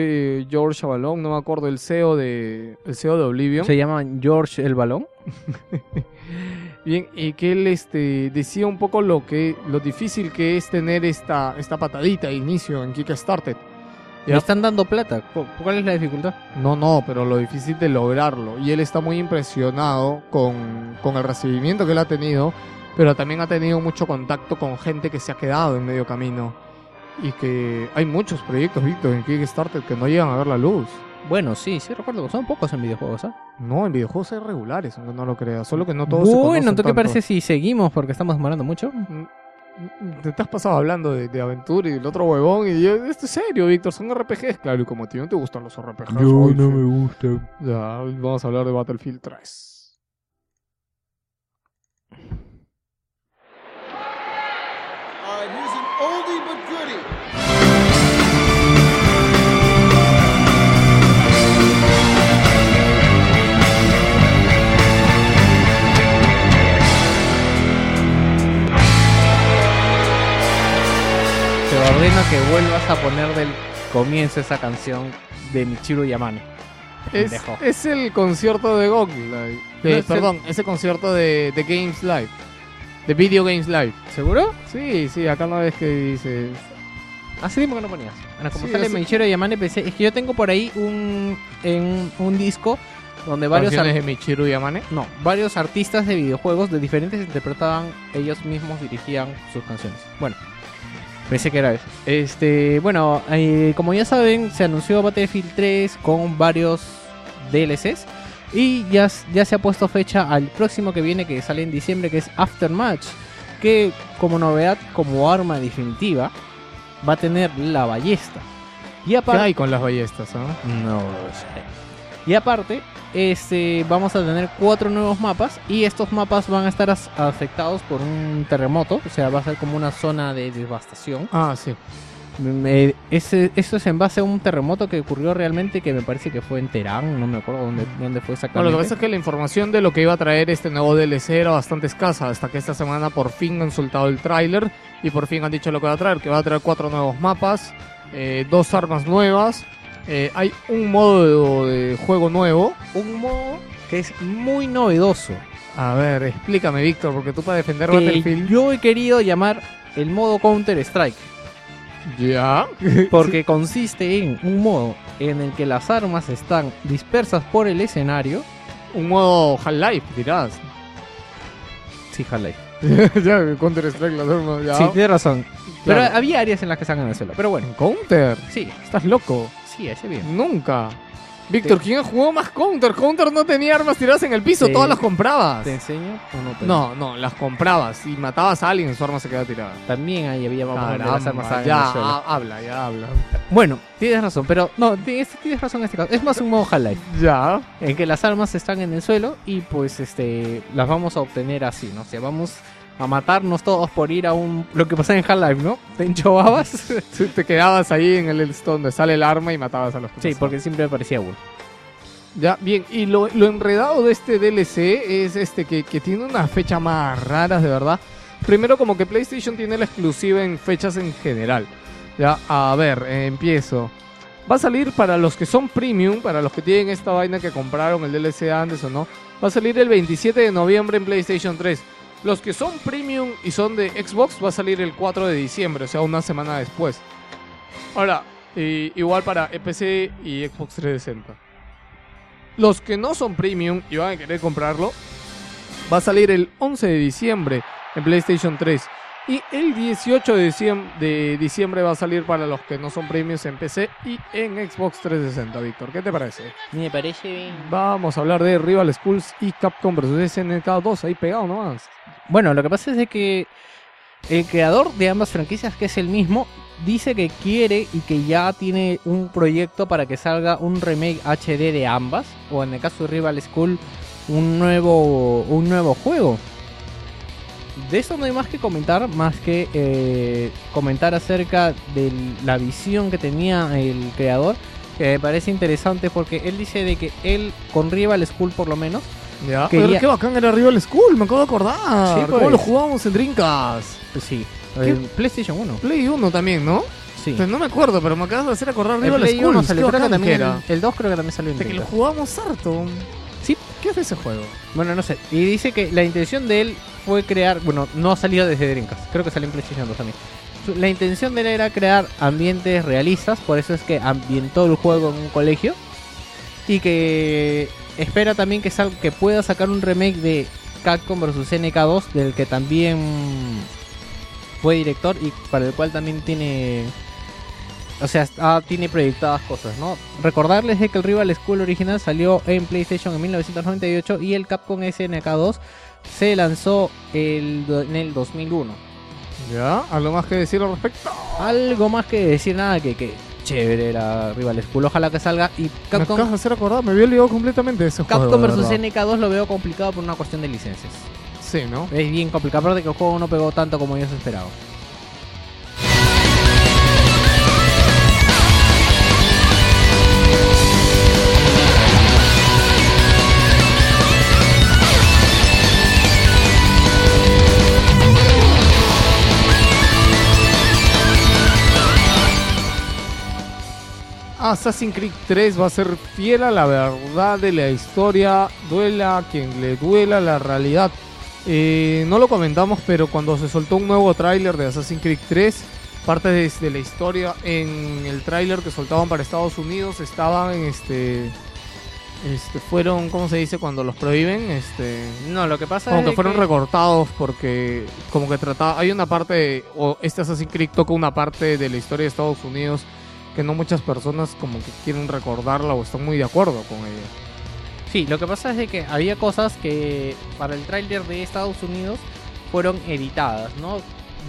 George Avalon, no me acuerdo, el CEO de, el CEO de Oblivion. Se llama George el Balón. (laughs) Bien, y que él este, decía un poco lo que lo difícil que es tener esta, esta patadita de inicio en Kickstarter. Le Ya. están dando plata. ¿Cu- ¿Cuál es la dificultad? No, no, pero lo difícil de lograrlo. Y él está muy impresionado con, con el recibimiento que él ha tenido, pero también ha tenido mucho contacto con gente que se ha quedado en medio camino. Y que hay muchos proyectos, Víctor, en Kickstarter que no llegan a ver la luz. Bueno, sí, sí recuerdo. Son pocos en videojuegos, ¿ah? No, en videojuegos hay regulares, aunque no lo creas. Solo que no todos se Bueno, conocen ¿tú qué parece si seguimos? Porque estamos demorando mucho. Mm, Te has pasado hablando de, de aventura y del otro huevón y yo, esto es serio, Víctor, son RPGs, claro, y como a ti no te gustan los RPGs, oye, gusta. ya, vamos a hablar de Battlefield 3. Ordeno que vuelvas a poner del comienzo esa canción de Michiru Yamane. Es, es el concierto de GOG Live. No, es el- perdón, ese concierto de, de Games Live. De Video Games Live. ¿Seguro? Sí, sí, acá no ves que dice. Hace tiempo que no ponías. Bueno, como Sí, sale hace- Michiru Yamane, pensé... Es que yo tengo por ahí un, en un disco donde varios... De Michiru Yamane. No, varios artistas de videojuegos de diferentes interpretaban, ellos mismos dirigían sus canciones. Bueno, pensé que era eso. Este, bueno, eh, como ya saben, se anunció Battlefield 3 con varios DLCs. Y ya, ya se ha puesto fecha al próximo que viene, que sale en diciembre, que es Aftermatch. Que como novedad, como arma definitiva, va a tener la ballesta. Y ¿Qué hay con las ballestas? ah? no lo sé. Y aparte, este, vamos a tener cuatro nuevos mapas y estos mapas van a estar afectados por un terremoto, o sea, va a ser como una zona de devastación. Ah, sí. Me- ese, esto es en base a un terremoto que ocurrió realmente, que me parece que fue en Teherán, no me acuerdo dónde, dónde fue No, exactamente. lo que pasa es que la información de lo que iba a traer este nuevo DLC era bastante escasa, hasta que esta semana por fin han soltado el tráiler y por fin han dicho lo que va a traer, que va a traer cuatro nuevos mapas, eh, dos armas nuevas, eh, hay un modo de, juego nuevo. Un modo que es muy novedoso, A ver, explícame, Víctor, porque tú para defender que Battlefield... yo he querido llamar el modo Counter Strike. Ya. (laughs) Porque consiste en un modo en el que las armas están dispersas por el escenario. un modo Half-Life, dirás. Sí, Half-Life. (laughs) ya, Counter Strike, las armas, ya. Sí, tienes razón. Pero había áreas en las que en el suelo. Pero bueno, Counter, sí, estás loco. Sí, ese bien. Nunca. Víctor, Te- ¿quién jugó más Counter? Counter no tenía armas tiradas en el piso, Te- todas las comprabas. ¿Te enseño o no? te- No, no, las comprabas. Y matabas a alguien, su arma se quedaba tirada. También ahí había vamos a las Caramba, armas estaban en ya, el suelo. ha- habla, ya habla. Bueno, tienes razón, pero no, tienes, tienes razón en este caso. Es más un modo Half-Life, Ya. en que las armas están en el suelo y pues este las vamos a obtener así, ¿no? O sea, vamos a matarnos todos por ir a un... Lo que pasa en Half-Life, ¿no? Te enchovabas. Sí, (laughs) Te quedabas ahí en el donde sale el arma y matabas a los que sí, pasaban. porque siempre me parecía uno. Ya, bien. Y lo, lo enredado de este DLC es este que, que tiene una fecha más raras, de verdad. Primero, como que PlayStation tiene la exclusiva en fechas en general. Ya, a ver, eh, empiezo. Va a salir para los que son premium, para los que tienen esta vaina que compraron el DLC antes o no. Va a salir el 27 de noviembre en PlayStation 3. Los que son premium y son de Xbox va a salir el 4 de diciembre, o sea, una semana después. Ahora, igual para EPC y Xbox 360. Los que no son premium y van a querer comprarlo, va a salir el 11 de diciembre en PlayStation 3. Y el 18 de diciembre, de diciembre va a salir para los que no son premiums en PC y en Xbox 360, Víctor. ¿Qué te parece? Me parece bien. Vamos a hablar de Rival Schools y Capcom vs SNK 2, ahí pegado nomás. Bueno, lo que pasa es de que el creador de ambas franquicias, que es el mismo, dice que quiere y que ya tiene un proyecto para que salga un remake HD de ambas, o en el caso de Rival School, un nuevo, un nuevo juego. De eso no hay más que comentar, más que eh, comentar acerca de la visión que tenía el creador, que me parece interesante porque él dice de que él, con Rival School por lo menos, Ya. Quería- Pero qué bacán era Rival School, me acabo de acordar. Sí, ¿Cómo pues. lo jugábamos en Dreamcast? pues sí, ¿Qué? PlayStation 1. Play 1 también, ¿no? Sí. Pues no me acuerdo, pero me acabas de hacer acordar Rival Play School. 1 salió, qué creo que bacán también que era. el, el 2 creo que también salió en De que lo jugamos harto. ¿Qué es ese juego? Bueno, no sé. Y dice que la intención de él fue crear, bueno, no ha salido desde Dreamcast, creo que salió en PlayStation 2 también. La intención de él era crear ambientes realistas, por eso es que ambientó el juego en un colegio y que espera también que sal- que pueda sacar un remake de Capcom vs NK2 del que también fue director y para el cual también tiene o sea, ah, tiene proyectadas cosas, ¿no? Recordarles de que el Rival School original salió en PlayStation en 1998 y el Capcom SNK2 se lanzó el, en el 2001. ¿Ya? ¿Algo más que decir al respecto? Algo más que decir nada que que chévere era Rival School, ojalá que salga y Me Capcom acabas de hacer acordar, me había olvidado completamente de ese juego. Capcom de vs verdad. SNK2 lo veo complicado por una cuestión de licencias. Sí, ¿no? Es bien complicado, aparte que el juego no pegó tanto como ellos esperaban. Assassin's Creed 3 va a ser fiel a la verdad de la historia, duela a quien le duela la realidad. Eh, no lo comentamos, pero cuando se soltó un nuevo tráiler de Assassin's Creed 3, parte de, de la historia en el tráiler que soltaban para Estados Unidos estaban, este, este, fueron, ¿cómo se dice cuando los prohíben? Este, No, lo que pasa como es que fueron recortados porque como que trataba hay una parte o este Assassin's Creed toca una parte de la historia de Estados Unidos que no muchas personas como que quieren recordarla o están muy de acuerdo con ella. Sí, lo que pasa es de que había cosas que para el tráiler de Estados Unidos fueron editadas, ¿no?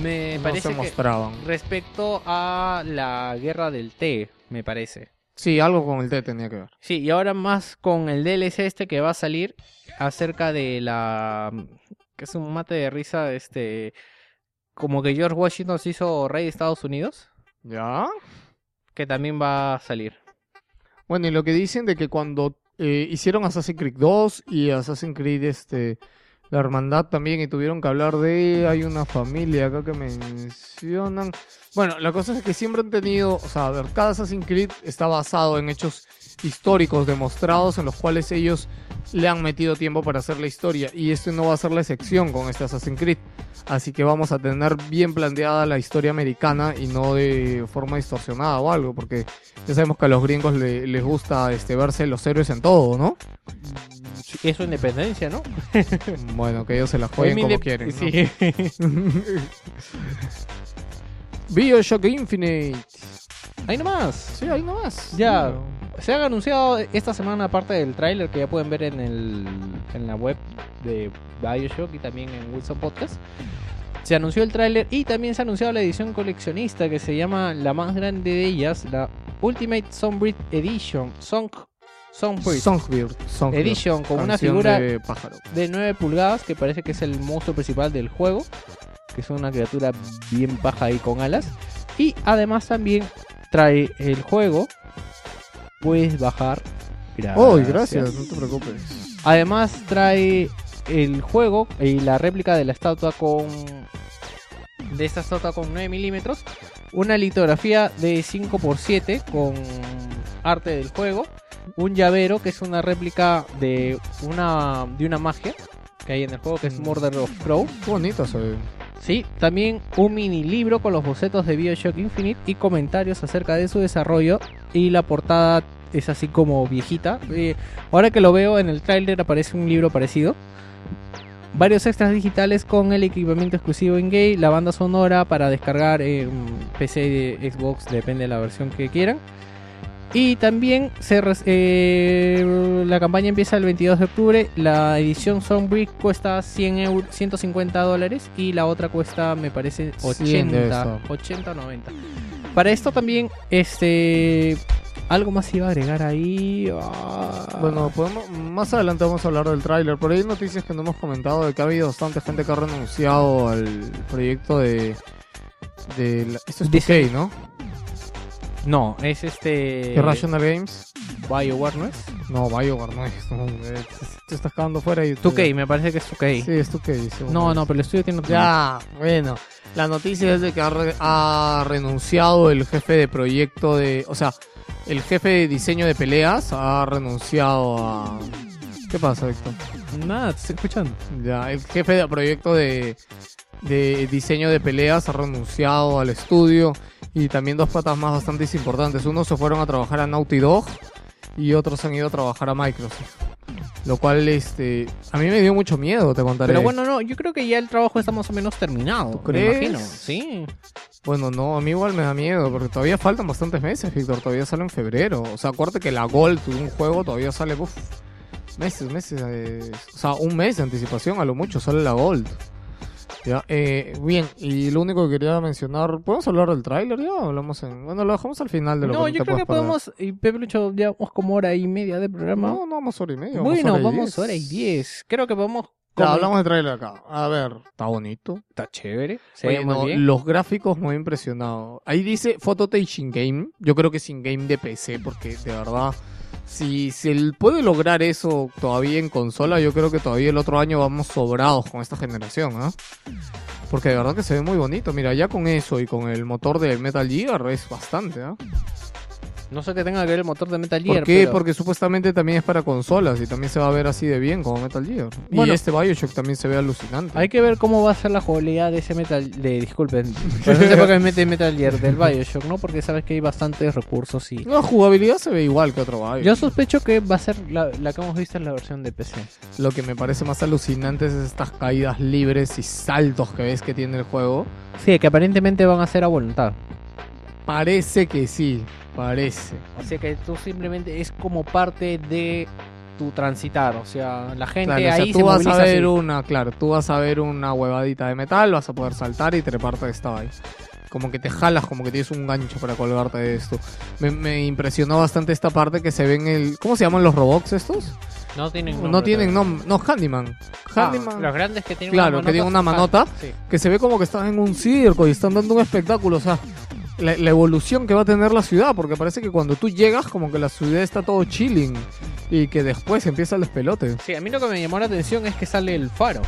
Me no parece se que mostraban. respecto a la guerra del té, me parece. Sí, algo con el T tenía que ver. Sí, y ahora más con el DLC este que va a salir acerca de la que es un mate de risa este como que George Washington se hizo rey de Estados Unidos, ¿Ya? Que también va a salir. Bueno, y lo que dicen de que cuando eh, hicieron Assassin's Creed 2 y Assassin's Creed este la hermandad también y tuvieron que hablar de hay una familia acá que mencionan. Bueno, la cosa es que siempre han tenido, o sea, cada Assassin's Creed está basado en hechos históricos demostrados en los cuales ellos le han metido tiempo para hacer la historia y este no va a ser la excepción con este Assassin's Creed. Así que vamos a tener bien planteada la historia americana y no de forma distorsionada o algo, porque ya sabemos que a los gringos le- les gusta este, verse los héroes en todo, ¿no? Es su independencia, ¿no? (laughs) Bueno, que ellos se la jueguen como quieren. ¿no? Sí. (laughs) Bioshock Infinite. Ahí nomás. Sí, ahí nomás. Ya. Se ha anunciado esta semana parte del tráiler que ya pueden ver en, el, en la web de Bioshock y también en Wilson Podcast. Se anunció el tráiler y también se ha anunciado la edición coleccionista que se llama la más grande de ellas, la Ultimate Songbird Edition. Song, Songbird Songbird. Songbird. Edition con una figura de pájaro. de 9 pulgadas que parece que es el monstruo principal del juego, que es una criatura bien baja ahí con alas. Y además también trae el juego. Puedes bajar. Oh, gracias, no te preocupes. Además trae el juego y la réplica de la estatua con de esta estatua con 9 milímetros, una litografía de 5x7 con arte del juego, un llavero que es una réplica de una de una magia que hay en el juego que es Mm. Murder of Crow. Qué bonito ve. Sí, también un mini libro con los bocetos de BioShock Infinite y comentarios acerca de su desarrollo y la portada es así como viejita. Eh, ahora que lo veo en el tráiler aparece un libro parecido. Varios extras digitales con el equipamiento exclusivo en game, la banda sonora para descargar en PC de Xbox, depende de la versión que quieran. Y también se res- eh, la campaña empieza el 22 de octubre. La edición Sunbreak cuesta 100 euros, 150 dólares y la otra cuesta, me parece, 100 debe 80, estar. 80 o 90. Para esto también, este, algo más iba a agregar ahí. Ah. Bueno, podemos, más adelante vamos a hablar del tráiler. Por ahí hay noticias que no hemos comentado de que ha habido bastante gente que ha renunciado al proyecto de... de la- esto es Dice- 2K, ¿no? No, es este. Irrational Games. BioWare, ¿no es? No, BioWare no es. No, te estás quedando fuera y... 2K, me parece que es 2K. Sí, es 2K. según no, es. no, pero el estudio tiene Ya, bueno. La noticia es de que ha, re- ha renunciado el jefe de proyecto de... O sea, el jefe de diseño de peleas ha renunciado a... ¿Qué pasa, Víctor? Nada, te estoy escuchando. Ya, el jefe de proyecto de, de diseño de peleas ha renunciado al estudio y también dos patas más bastante importantes. Unos se fueron a trabajar a Naughty Dog y otros han ido a trabajar a Microsoft. Lo cual, este, a mí me dio mucho miedo, te contaré. Pero bueno, no, yo creo que ya el trabajo está más o menos terminado. ¿Tú Me imagino. Sí. Bueno, no, a mí igual me da miedo porque todavía faltan bastantes meses, Víctor. Todavía sale en febrero. O sea, acuérdate que la Gold de un juego todavía sale, uf, meses, meses. eh, o sea, un mes de anticipación a lo mucho sale la Gold. Ya, eh, bien, y lo único que quería mencionar, ¿podemos hablar del tráiler ya? o Hablamos en, bueno, lo dejamos al final de lo No, que yo te creo que podemos. Y Pepe Lucho, ya vamos como hora y media de programa. No, no, vamos hora y media. bueno, hora y vamos diez. hora y diez. Creo que podemos. Ya, hablamos de tráiler acá. A ver, está bonito. Está chévere. Se Oye, ve muy no, bien. Los gráficos me han impresionado. Ahí dice Phototage in-game. Yo creo que es in-game de PC, porque de verdad, si, si él puede lograr eso todavía en consola, yo creo que todavía el otro año vamos sobrados con esta generación, ¿ah? Porque de verdad que se ve muy bonito. Mira, ya con eso y con el motor del Metal Gear es bastante, ¿ah? No sé que tenga que ver el motor de Metal Gear. ¿Por qué? pero- Porque supuestamente también es para consolas y también se va a ver así de bien como Metal Gear. Bueno. y este Bioshock también se ve alucinante. Hay que ver cómo va a ser la jugabilidad de ese Metal. De, disculpen. (laughs) pero no sé por qué me mete Metal Gear del Bioshock, ¿no? Porque sabes que hay bastantes recursos y. La jugabilidad se ve igual que otro Bioshock. Yo sospecho que va a ser la, la que hemos visto en la versión de PC. Lo que me parece más alucinante es estas caídas libres y saltos que ves que tiene el juego. Sí, que aparentemente van a ser a voluntad. Parece que sí, parece. O sea que tú simplemente es como parte de tu transitar, o sea, la gente Claro, o sea, ahí tú se vas a ver así. una, claro, tú vas a ver una huevadita de metal, vas a poder saltar y treparte de esta vaina. Como que te jalas, como que tienes un gancho para colgarte de esto. Me, me impresionó bastante esta parte que se ven el... ¿Cómo se llaman los robots estos? No tienen no nombre tienen todavía. nombre. No, Handyman. Ah, Handyman. los grandes que tienen Claro, una que tienen una manota. Sí. que se ve como que están en un circo y están dando un espectáculo. O sea, la, la evolución que va a tener la ciudad, porque parece que cuando tú llegas, como que la ciudad está todo chilling y que después empieza el despelote. Sí, a mí lo que me llamó la atención es que sale el faro.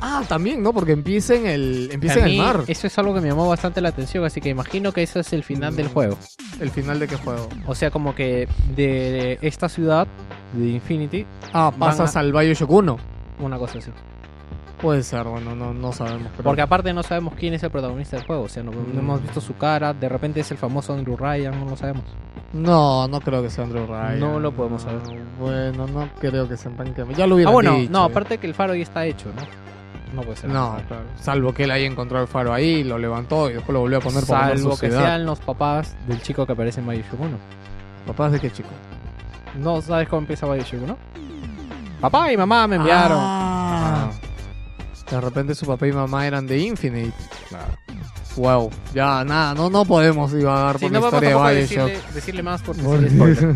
Ah, también, ¿no? Porque empieza en el, empieza en el mar. Eso es algo que me llamó bastante la atención, así que imagino que ese es el final del Mm. juego. El final de qué juego. O sea, como que de esta ciudad, de Infinity, Ah, pasas a- al Bioshock 1. una cosa así. Puede ser, bueno, no, no sabemos. Pero... Porque aparte no sabemos quién es el protagonista del juego, o sea, no, no Mm. hemos visto su cara, de repente es el famoso Andrew Ryan, no lo sabemos. No, no creo que sea Andrew Ryan. No lo podemos saber. Bueno, no creo que sean tan que... Ya lo hubiera Ah, bueno, dicho. no, aparte que el faro ya está hecho, ¿no? No puede ser. No, claro. Salvo que él haya encontrado el faro ahí, lo levantó y después lo volvió a poner por una Salvo que sean los papás del chico que aparece en Bioshock 1. ¿Papás de qué chico? No sabes cómo empieza Bioshock 1. Papá y mamá me enviaron. Ah. De repente su papá y mamá eran de Infinite. Wow. Ya, nada, no, no podemos divagar Sí, por no la historia de Bioshock. decirle, decirle más porque sería spoiler.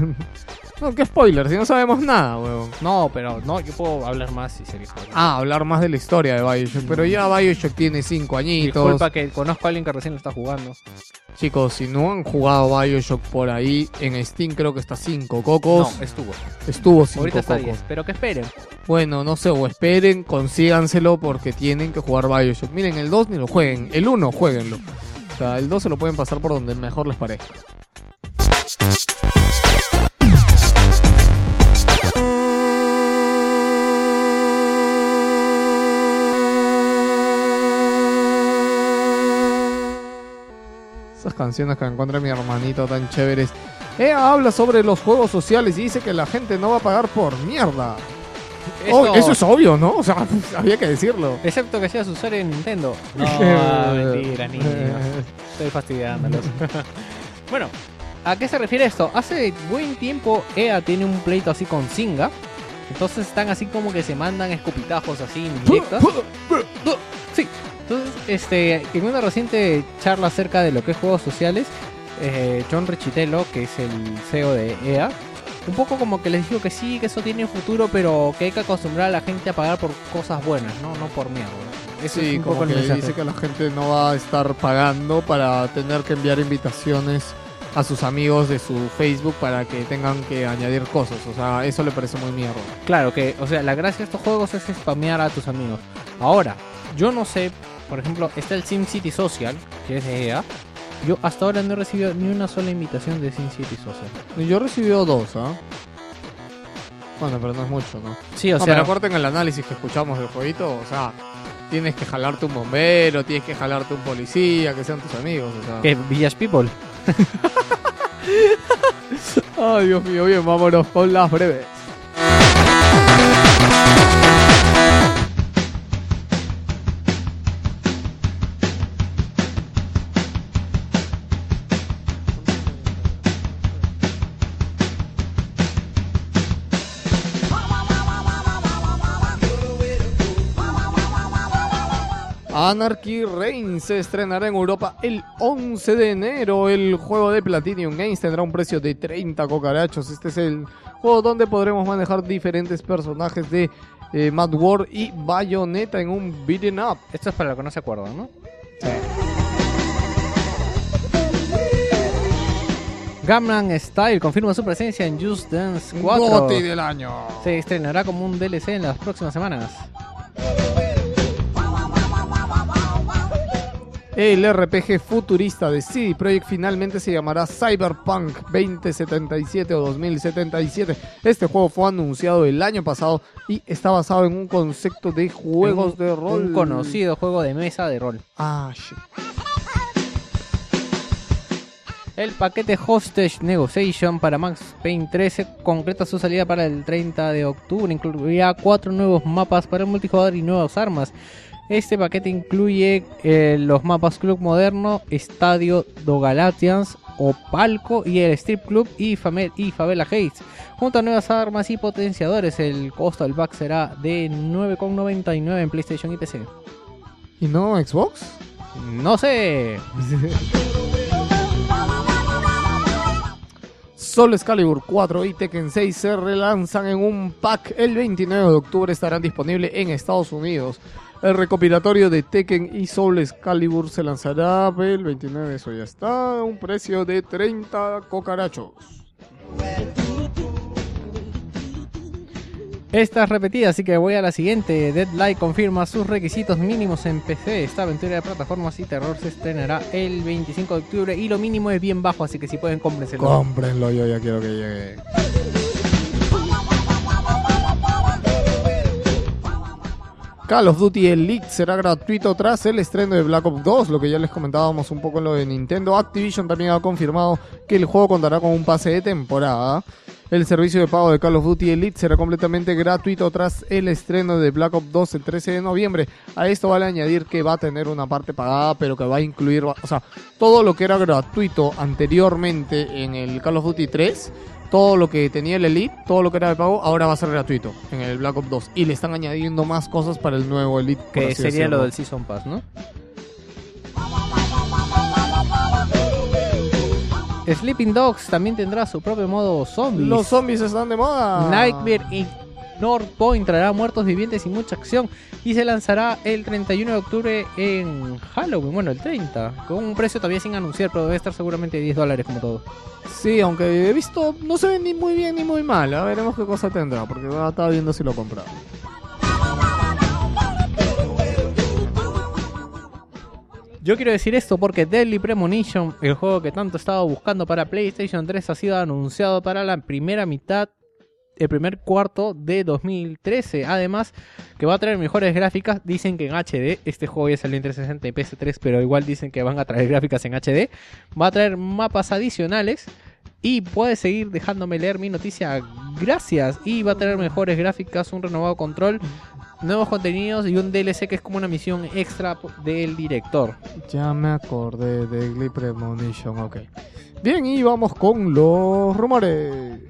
No, qué spoiler, si no sabemos nada, weón. No, pero no, yo puedo hablar más si sería spoiler. Ah, hablar más de la historia de Bioshock. Pero ya Bioshock tiene 5 añitos. Disculpa que conozco a alguien que recién lo está jugando. Chicos, si no han jugado Bioshock por ahí, en Steam creo que está 5 cocos. No, estuvo. Estuvo 5 Ahorita está cocos. 10, pero que esperen. Bueno, no sé, o esperen, consíganselo porque tienen que jugar Bioshock. Miren, el 2 ni lo jueguen, el 1 jueguenlo. O sea, el 2 se lo pueden pasar por donde mejor les parezca. Canciones que encuentra mi hermanito tan chéveres. Ella habla sobre los juegos sociales y dice que la gente no va a pagar por mierda. Oh, Eso- eso es obvio, ¿no? O sea, (laughs) había que decirlo. Excepto que seas usuario de Nintendo. (laughs) No, mentira, niño. (laughs) Estoy fastidiándolos. bueno, ¿a qué se refiere esto? Hace buen tiempo EA tiene un pleito así con Singa. Entonces están así como que se mandan escupitajos así indirectas. Sí. Entonces, este, en una reciente charla acerca de lo que es juegos sociales, eh, John Richitello, que es el CEO de EA, un poco como que les dijo que sí, que eso tiene futuro, pero que hay que acostumbrar a la gente a pagar por cosas buenas, no, no por mierda. Ese Sí, es un como poco el que mensaje. dice que la gente no va a estar pagando para tener que enviar invitaciones a sus amigos de su Facebook para que tengan que añadir cosas. O sea, eso le parece muy mierda. Claro que, o sea, la gracia de estos juegos es spamear a tus amigos. Ahora, yo no sé, por ejemplo, está el SimCity Social, que es de EA. Yo hasta ahora no he recibido ni una sola invitación de SimCity Social. Yo he recibido dos, ¿ah? Bueno, pero no es mucho, ¿no? Sí, o no, sea, pero acuerden el análisis que escuchamos del jueguito, o sea, tienes que jalarte un bombero, tienes que jalarte un policía, que sean tus amigos, o sea. que Village People. (laughs) Ay, Dios mío, bien, vámonos con las breves. Anarchy Reign se estrenará en Europa el 11 de enero. El juego de Platinum Games tendrá un precio de 30 cocarachos. Este es el juego donde podremos manejar diferentes personajes de eh, Mad War y Bayonetta en un beat'em up. Esto es para los que no se acuerdan, ¿no? Gangnam Style confirma su presencia en Just Dance 4. Goti del año. Se estrenará como un DLC en las próximas semanas. El RPG futurista de CD Projekt finalmente se llamará Cyberpunk 2077 o 2077. Este juego fue anunciado el año pasado y está basado en un concepto de juegos Un- de rol. Un conocido juego de mesa de rol. Ah, shit. El paquete Hostage Negotiation para Max Payne 13 concreta su salida para el 30 de octubre. Incluirá cuatro nuevos mapas para el multijugador y nuevas armas. Este paquete incluye eh, los mapas Club Moderno, Estadio do Galatians Opalco y el Strip Club y, Fame- y Favela Heights. Junto a nuevas armas y potenciadores, el costo del pack será de 9,99 en PlayStation y PC. ¿Y no Xbox? No sé. (laughs) Soul Calibur 4 y Tekken 6 se relanzan en un pack. El 29 de octubre estarán disponibles en Estados Unidos. El recopilatorio de Tekken y Soul Calibur se lanzará el 29, eso ya está, a un precio de 30 cocarachos. Esta es repetida, así que voy a la siguiente. Deadlight confirma sus requisitos mínimos en PC. Esta aventura de plataformas y terror se estrenará el 25 de octubre y lo mínimo es bien bajo, así que si pueden cómprenselo. Cómprenlo, yo ya quiero que llegue. Call of Duty Elite será gratuito tras el estreno de Black Ops 2, lo que ya les comentábamos un poco en lo de Nintendo. Activision también ha confirmado que el juego contará con un pase de temporada. El servicio de pago de Call of Duty Elite será completamente gratuito tras el estreno de Black Ops 2 el 13 de noviembre. A esto vale añadir que va a tener una parte pagada, pero que va a incluir, o sea, todo lo que era gratuito anteriormente en el Call of Duty 3, todo lo que tenía el Elite, todo lo que era de pago, ahora va a ser gratuito en el Black Ops 2. Y le están añadiendo más cosas para el nuevo Elite. Que sería decirlo. lo del Season Pass, ¿no? Sleeping Dogs también tendrá su propio modo zombies. Los zombies están de moda. Nightmare y North Point traerá muertos vivientes y mucha acción y se lanzará el 31 de octubre en Halloween, bueno, el 30, con un precio todavía sin anunciar, pero debe estar seguramente 10 dólares como todo. Sí, aunque he visto, no se ve ni muy bien ni muy mal. A veremos qué cosa tendrá, porque ah, estaba viendo si lo compraba. Yo quiero decir esto porque Deadly Premonition, el juego que tanto estaba buscando para PlayStation 3, ha sido anunciado para la primera mitad, el primer cuarto de 2013. Además, que va a traer mejores gráficas. Dicen que en HD, este juego ya salió en 360 y PS3, pero igual dicen que van a traer gráficas en HD. Va a traer mapas adicionales. Y puedes seguir dejándome leer mi noticia. Gracias. Y va a tener mejores gráficas, un renovado control, nuevos contenidos y un DLC que es como una misión extra del director. Ya me acordé de Glee Premonition, ok. Bien, y vamos con los rumores.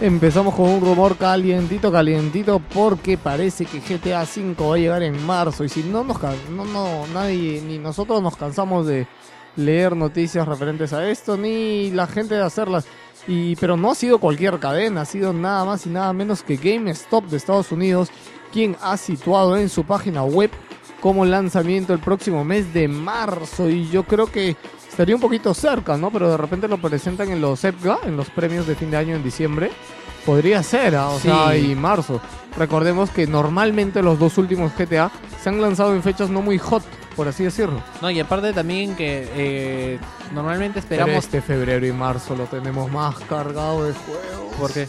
Empezamos con un rumor calientito, calientito, porque parece que GTA V va a llegar en marzo. Y si no nos no, no, nadie, ni nosotros nos cansamos de leer noticias referentes a esto, ni la gente de hacerlas. Y, pero no ha sido cualquier cadena, ha sido nada más y nada menos que GameStop de Estados Unidos, quien ha situado en su página web como lanzamiento el próximo mes de marzo. Y yo creo que estaría un poquito cerca, ¿no? Pero de repente lo presentan en los EPGA, en los premios de fin de año en diciembre. Podría ser, ¿ah? o Sí. sea, y marzo. Recordemos que normalmente los dos últimos GTA se han lanzado en fechas no muy hot, por así decirlo. No, y aparte también que eh, normalmente Pero esperamos... este febrero y marzo lo tenemos más cargado de juegos. Porque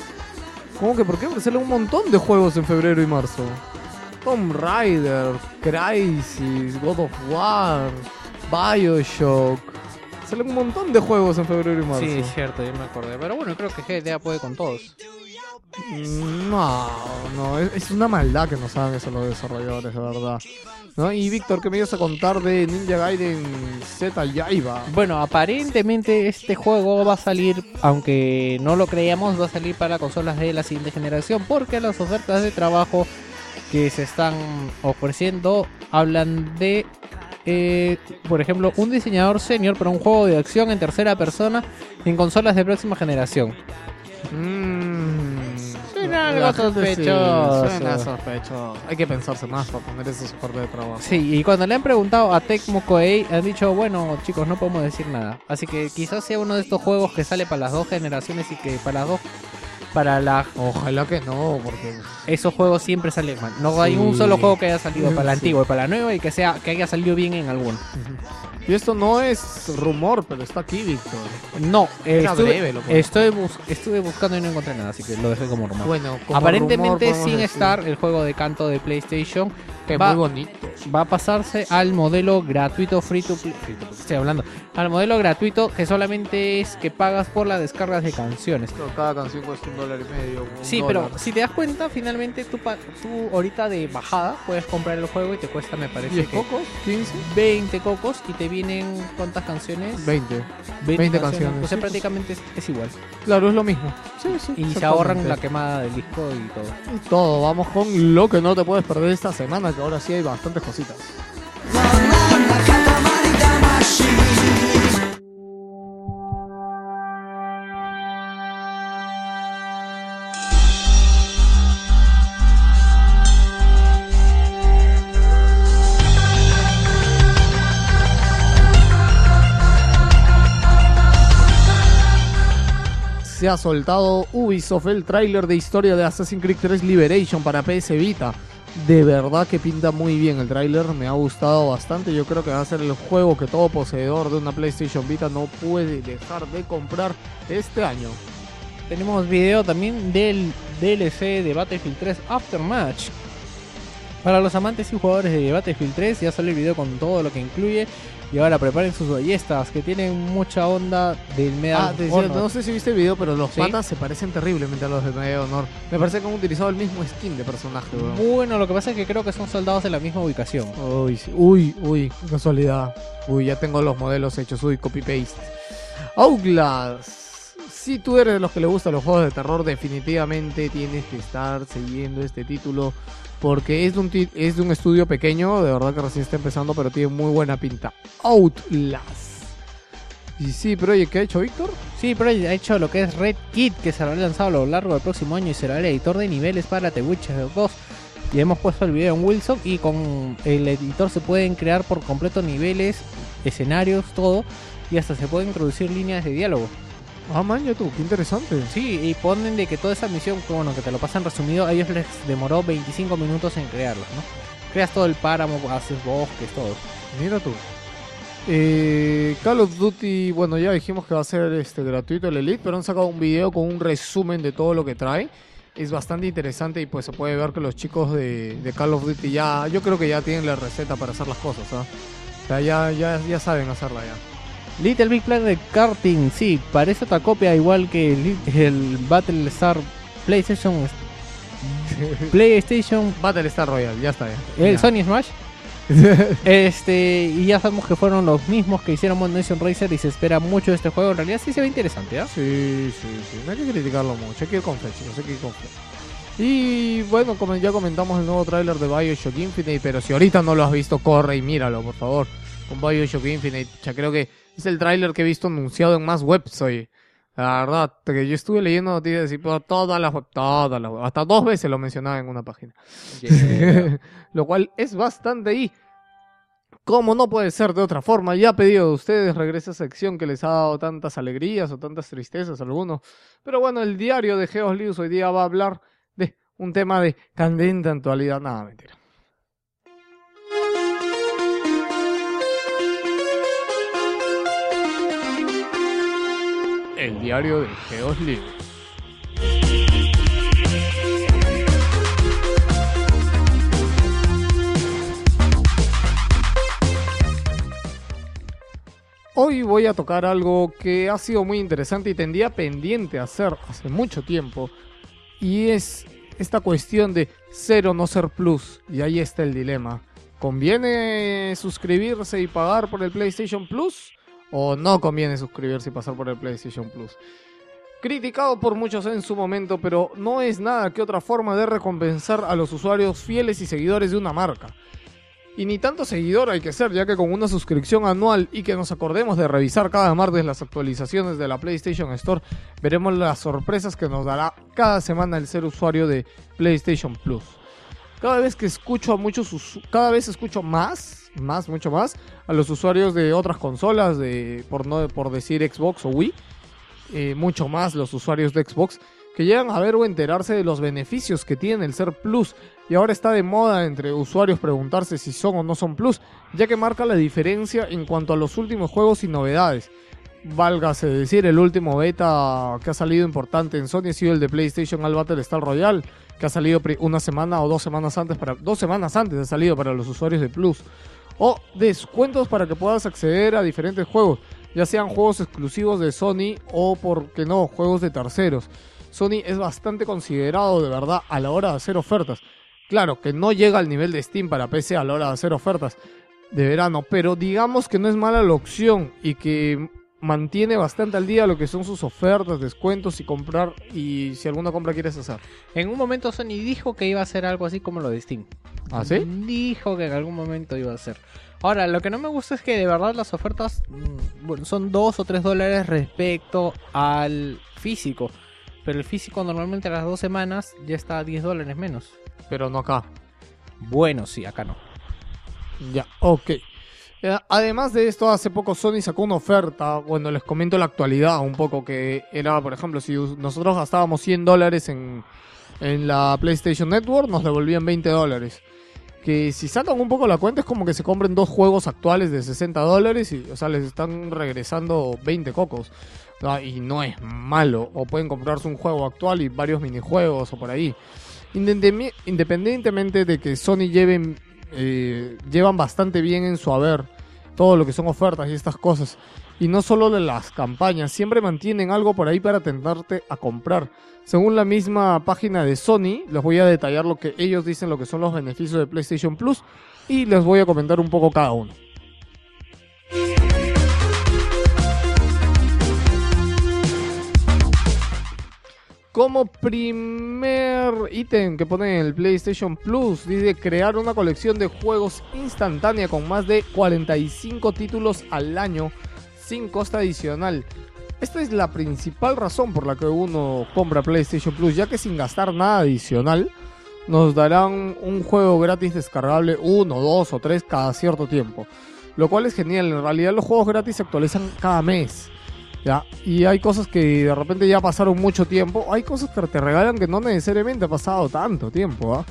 ¿Cómo que por qué? Porque salen un montón de juegos en febrero y marzo. Tomb Raider, Crisis, God of War, Bioshock. Salen un montón de juegos en febrero y marzo. Sí, es cierto, yo me acordé. Pero bueno, creo que GTA puede con todos. Mm, No, no, es, es una maldad que nos hagan eso los desarrolladores, de verdad. ¿No? Y Víctor, ¿qué me ibas a contar de Ninja Gaiden Z Yaiba? Bueno, aparentemente este juego va a salir, aunque no lo creíamos, va a salir para consolas de la siguiente generación, porque las ofertas de trabajo que se están ofreciendo hablan de, eh, por ejemplo, un diseñador senior para un juego de acción en tercera persona en consolas de próxima generación. Mmm. Suena algo sospechoso. suena sospechoso. Hay que pensarse más para poner esos ofertas de trabajo. Sí, y cuando le han preguntado a Tecmo Koei, han dicho, bueno, chicos, no podemos decir nada. Así que quizás sea uno de estos juegos que sale para las dos generaciones y que para las dos, para la, Ojalá que no, porque esos juegos siempre salen mal. No hay un solo juego que haya salido para la antigua y para la nueva y que sea que haya salido bien en alguno. Y esto no es rumor, pero está aquí, Víctor. No, eh, Era estuve, breve, lo que- estoy bus- estuve buscando y no encontré nada, así que lo dejé como rumor. Bueno, como rumor Aparentemente podemos sin decir- estar el juego de canto de PlayStation Que Va- muy bonito. va a pasarse al modelo gratuito free to play. free to play, estoy hablando. Al modelo gratuito que solamente es que pagas por las descargas de canciones. Cada canción cuesta un dólar y medio. un Sí, pero si te das cuenta, finalmente tú, tú ahorita de bajada puedes comprar el juego y te cuesta, me parece, 10 que cocos, 15, 20 cocos y te vienen ¿cuántas canciones? 20. 20 canciones, O sea, sí, pues. prácticamente es, es igual. Claro, es lo mismo. Sí, sí. Y se ahorran la quemada del disco y todo. Y todo, vamos con lo que no te puedes perder esta semana, que ahora sí hay bastantes cositas. Se ha soltado Ubisoft el tráiler de historia de Assassin's Creed 3 Liberation para PS Vita. De verdad que pinta muy bien el tráiler, me ha gustado bastante. Yo creo que va a ser el juego que todo poseedor de una PlayStation Vita no puede dejar de comprar este año. Tenemos video también del DLC de Battlefield 3 Aftermatch. Para los amantes y jugadores de Battlefield 3 ya sale el video con todo lo que incluye. Y ahora preparen sus ballestas que tienen mucha onda del Medal Ah, te of decía, Honor. no sé si viste el video, pero los ¿Sí? patas se parecen terriblemente a los de Medalla de Honor. Me parece que han utilizado el mismo skin de personaje, weón. Bueno, lo que pasa es que creo que son soldados de la misma ubicación. Uy, sí. uy, uy, casualidad. Uy, ya tengo los modelos hechos. Uy, copy paste. Si tú eres de los que le gustan los juegos de terror, definitivamente tienes que estar siguiendo este título. Porque es de, un es un estudio pequeño, de verdad que recién está empezando, pero tiene muy buena pinta. Outlast. Y sí, Project, ¿qué ha hecho Víctor? Sí, pero ha hecho lo que es Red Kit, que será lanzado a lo largo del próximo año y será el editor de niveles para The Witcher 2. Y hemos puesto el video en Wilson y con el editor se pueden crear por completo niveles, escenarios, todo. Y hasta se pueden introducir líneas de diálogo. Ah, man, ya tú, qué interesante. Sí, y ponen de que toda esa misión, bueno, que te lo pasan resumido, a ellos les demoró 25 minutos en crearlos, ¿no? Creas todo el páramo, haces bosques, todo. Mira tú. Eh, Call of Duty, bueno, ya dijimos que va a ser este gratuito el Elite, pero han sacado un video con un resumen de todo lo que trae. Es bastante interesante y pues se puede ver que los chicos de, de Call of Duty ya, yo creo que ya tienen la receta para hacer las cosas, ¿ah? O sea, ya, ya, ya saben hacerla ya. Little Big Planet Karting, sí, parece otra copia igual que el, el Battlestar PlayStation (laughs) PlayStation Battlestar Royale, ya está ya. el Ya. Sony Smash. (laughs) este, y ya sabemos que fueron los mismos que hicieron Mod Nation Racer y se espera mucho de este juego. En realidad sí se ve interesante, ¿ah? Sí, sí, sí. No hay que criticarlo mucho. Hay que ir con fe, chicos. Hay que ir con fe. Y bueno, como ya comentamos el nuevo tráiler de Bioshock Infinite, pero si ahorita no lo has visto, corre y míralo, por favor. Con Bioshock Infinite. Ya creo que es el tráiler que he visto anunciado en más webs hoy. La verdad, que yo estuve leyendo noticias y por todas las webs, todas las. Hasta dos veces lo mencionaba en una página. (laughs) Lo cual es bastante y como no puede ser de otra forma, ya pedido de ustedes regresa a esa sección que les ha dado tantas alegrías o tantas tristezas a algunos. Pero bueno, el diario de Geos News hoy día va a hablar de un tema de candente actualidad. Nada, mentira. El diario de Geos News. Hoy voy a tocar algo que ha sido muy interesante y tendría pendiente hacer hace mucho tiempo. Y es esta cuestión de ser o no ser plus. Y ahí está el dilema. ¿Conviene suscribirse y pagar por el PlayStation Plus? ¿O no conviene suscribirse y pasar por el PlayStation Plus? Criticado por muchos en su momento, pero no es nada que otra forma de recompensar a los usuarios fieles y seguidores de una marca. Y ni tanto seguidor hay que ser, ya que con una suscripción anual y que nos acordemos de revisar cada martes las actualizaciones de la PlayStation Store, veremos las sorpresas que nos dará cada semana el ser usuario de PlayStation Plus. Cada vez que escucho a muchos, cada vez escucho más, más, mucho más, a los usuarios de otras consolas, de, por, no, por decir Xbox o Wii, eh, mucho más los usuarios de Xbox, que llegan a ver o enterarse de los beneficios que tiene el ser Plus. Y ahora está de moda entre usuarios preguntarse si son o no son Plus, ya que marca la diferencia en cuanto a los últimos juegos y novedades. Válgase decir, el último beta que ha salido importante en Sony ha sido el de PlayStation al Battlestar Royale, que ha salido una semana o dos semanas antes para dos semanas antes ha salido para los usuarios de Plus o descuentos para que puedas acceder a diferentes juegos, ya sean juegos exclusivos de Sony o por qué no, juegos de terceros. Sony es bastante considerado de verdad a la hora de hacer ofertas. Claro que no llega al nivel de Steam para PC a la hora de hacer ofertas de verano, pero digamos que no es mala la opción y que mantiene bastante al día lo que son sus ofertas, descuentos y comprar y si alguna compra quieres hacer. En un momento Sony dijo que iba a hacer algo así como lo de Steam. ¿Ah, sí? Dijo que en algún momento iba a hacer. Ahora, lo que no me gusta es que de verdad las ofertas mm, bueno, son 2 o 3 dólares respecto al físico. Pero el físico normalmente a las dos semanas ya está a 10 dólares menos. Pero no acá. Bueno, sí, acá no. Ya, ok. Eh, Además de esto, hace poco Sony sacó una oferta, bueno, les comento la actualidad un poco, que era, por ejemplo, si nosotros gastábamos 100 dólares en, en la PlayStation Network, nos devolvían 20 dólares. Que si sacan un poco la cuenta es como que se compren dos juegos actuales de 60 dólares y, o sea, les están regresando 20 cocos. Y no es malo. O pueden comprarse un juego actual y varios minijuegos o por ahí. Independientemente de que Sony lleven, eh, llevan bastante bien en su haber todo lo que son ofertas y estas cosas. Y no solo de las campañas, siempre mantienen algo por ahí para tentarte a comprar. Según la misma página de Sony, les voy a detallar lo que ellos dicen, lo que son los beneficios de PlayStation Plus y les voy a comentar un poco cada uno. Como primer ítem que pone el PlayStation Plus, dice crear una colección de juegos instantánea con más de 45 títulos al año sin costa adicional. Esta es la principal razón por la que uno compra PlayStation Plus, ya que sin gastar nada adicional nos darán un juego gratis descargable uno, dos o tres cada cierto tiempo. Lo cual es genial, en realidad los juegos gratis se actualizan cada mes. ¿Ya? Y hay cosas que de repente ya pasaron mucho tiempo. Hay cosas que te regalan que no necesariamente ha pasado tanto tiempo. ¿ah?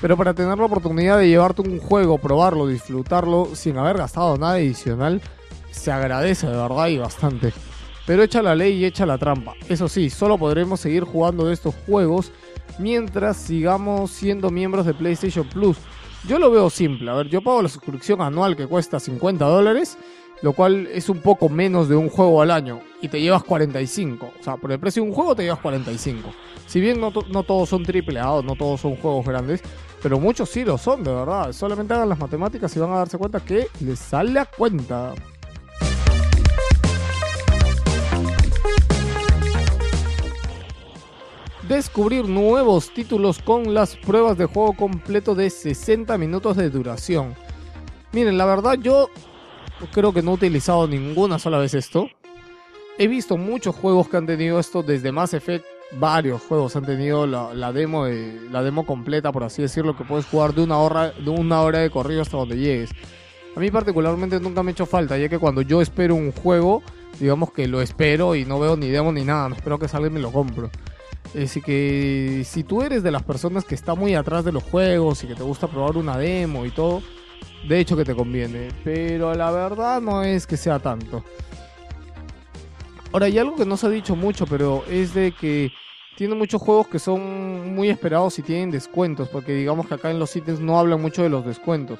Pero para tener la oportunidad de llevarte un juego, probarlo, disfrutarlo sin haber gastado nada adicional, se agradece de verdad y bastante. Pero echa la ley y echa la trampa. Eso sí, solo podremos seguir jugando de estos juegos mientras sigamos siendo miembros de PlayStation Plus. Yo lo veo simple. A ver, yo pago la suscripción anual que cuesta 50 dólares lo cual es un poco menos de un juego al año y te llevas 45. O sea, por el precio de un juego te llevas 45. Si bien no, no todos son triple A, no todos son juegos grandes, pero muchos sí lo son, de verdad. Solamente hagan las matemáticas y van a darse cuenta que les sale a cuenta. Descubrir nuevos títulos con las pruebas de juego completo de 60 minutos de duración. Miren, la verdad yo creo que no he utilizado ninguna sola vez esto. He visto muchos juegos que han tenido esto desde Mass Effect. Varios juegos han tenido la, demo de- la demo completa, por así decirlo, que puedes jugar de una hora de una hora de corrido hasta donde llegues. A mí particularmente nunca me ha hecho falta, ya que cuando yo espero un juego, digamos que lo espero y no veo ni demo ni nada, me espero que salga y me lo compro. Así que si tú eres de las personas que está muy atrás de los juegos y que te gusta probar una demo y todo, de hecho que te conviene, pero la verdad no es que sea tanto. Ahora hay algo que no se ha dicho mucho, pero es de que tiene muchos juegos que son muy esperados y tienen descuentos, porque digamos que acá en los ítems no hablan mucho de los descuentos.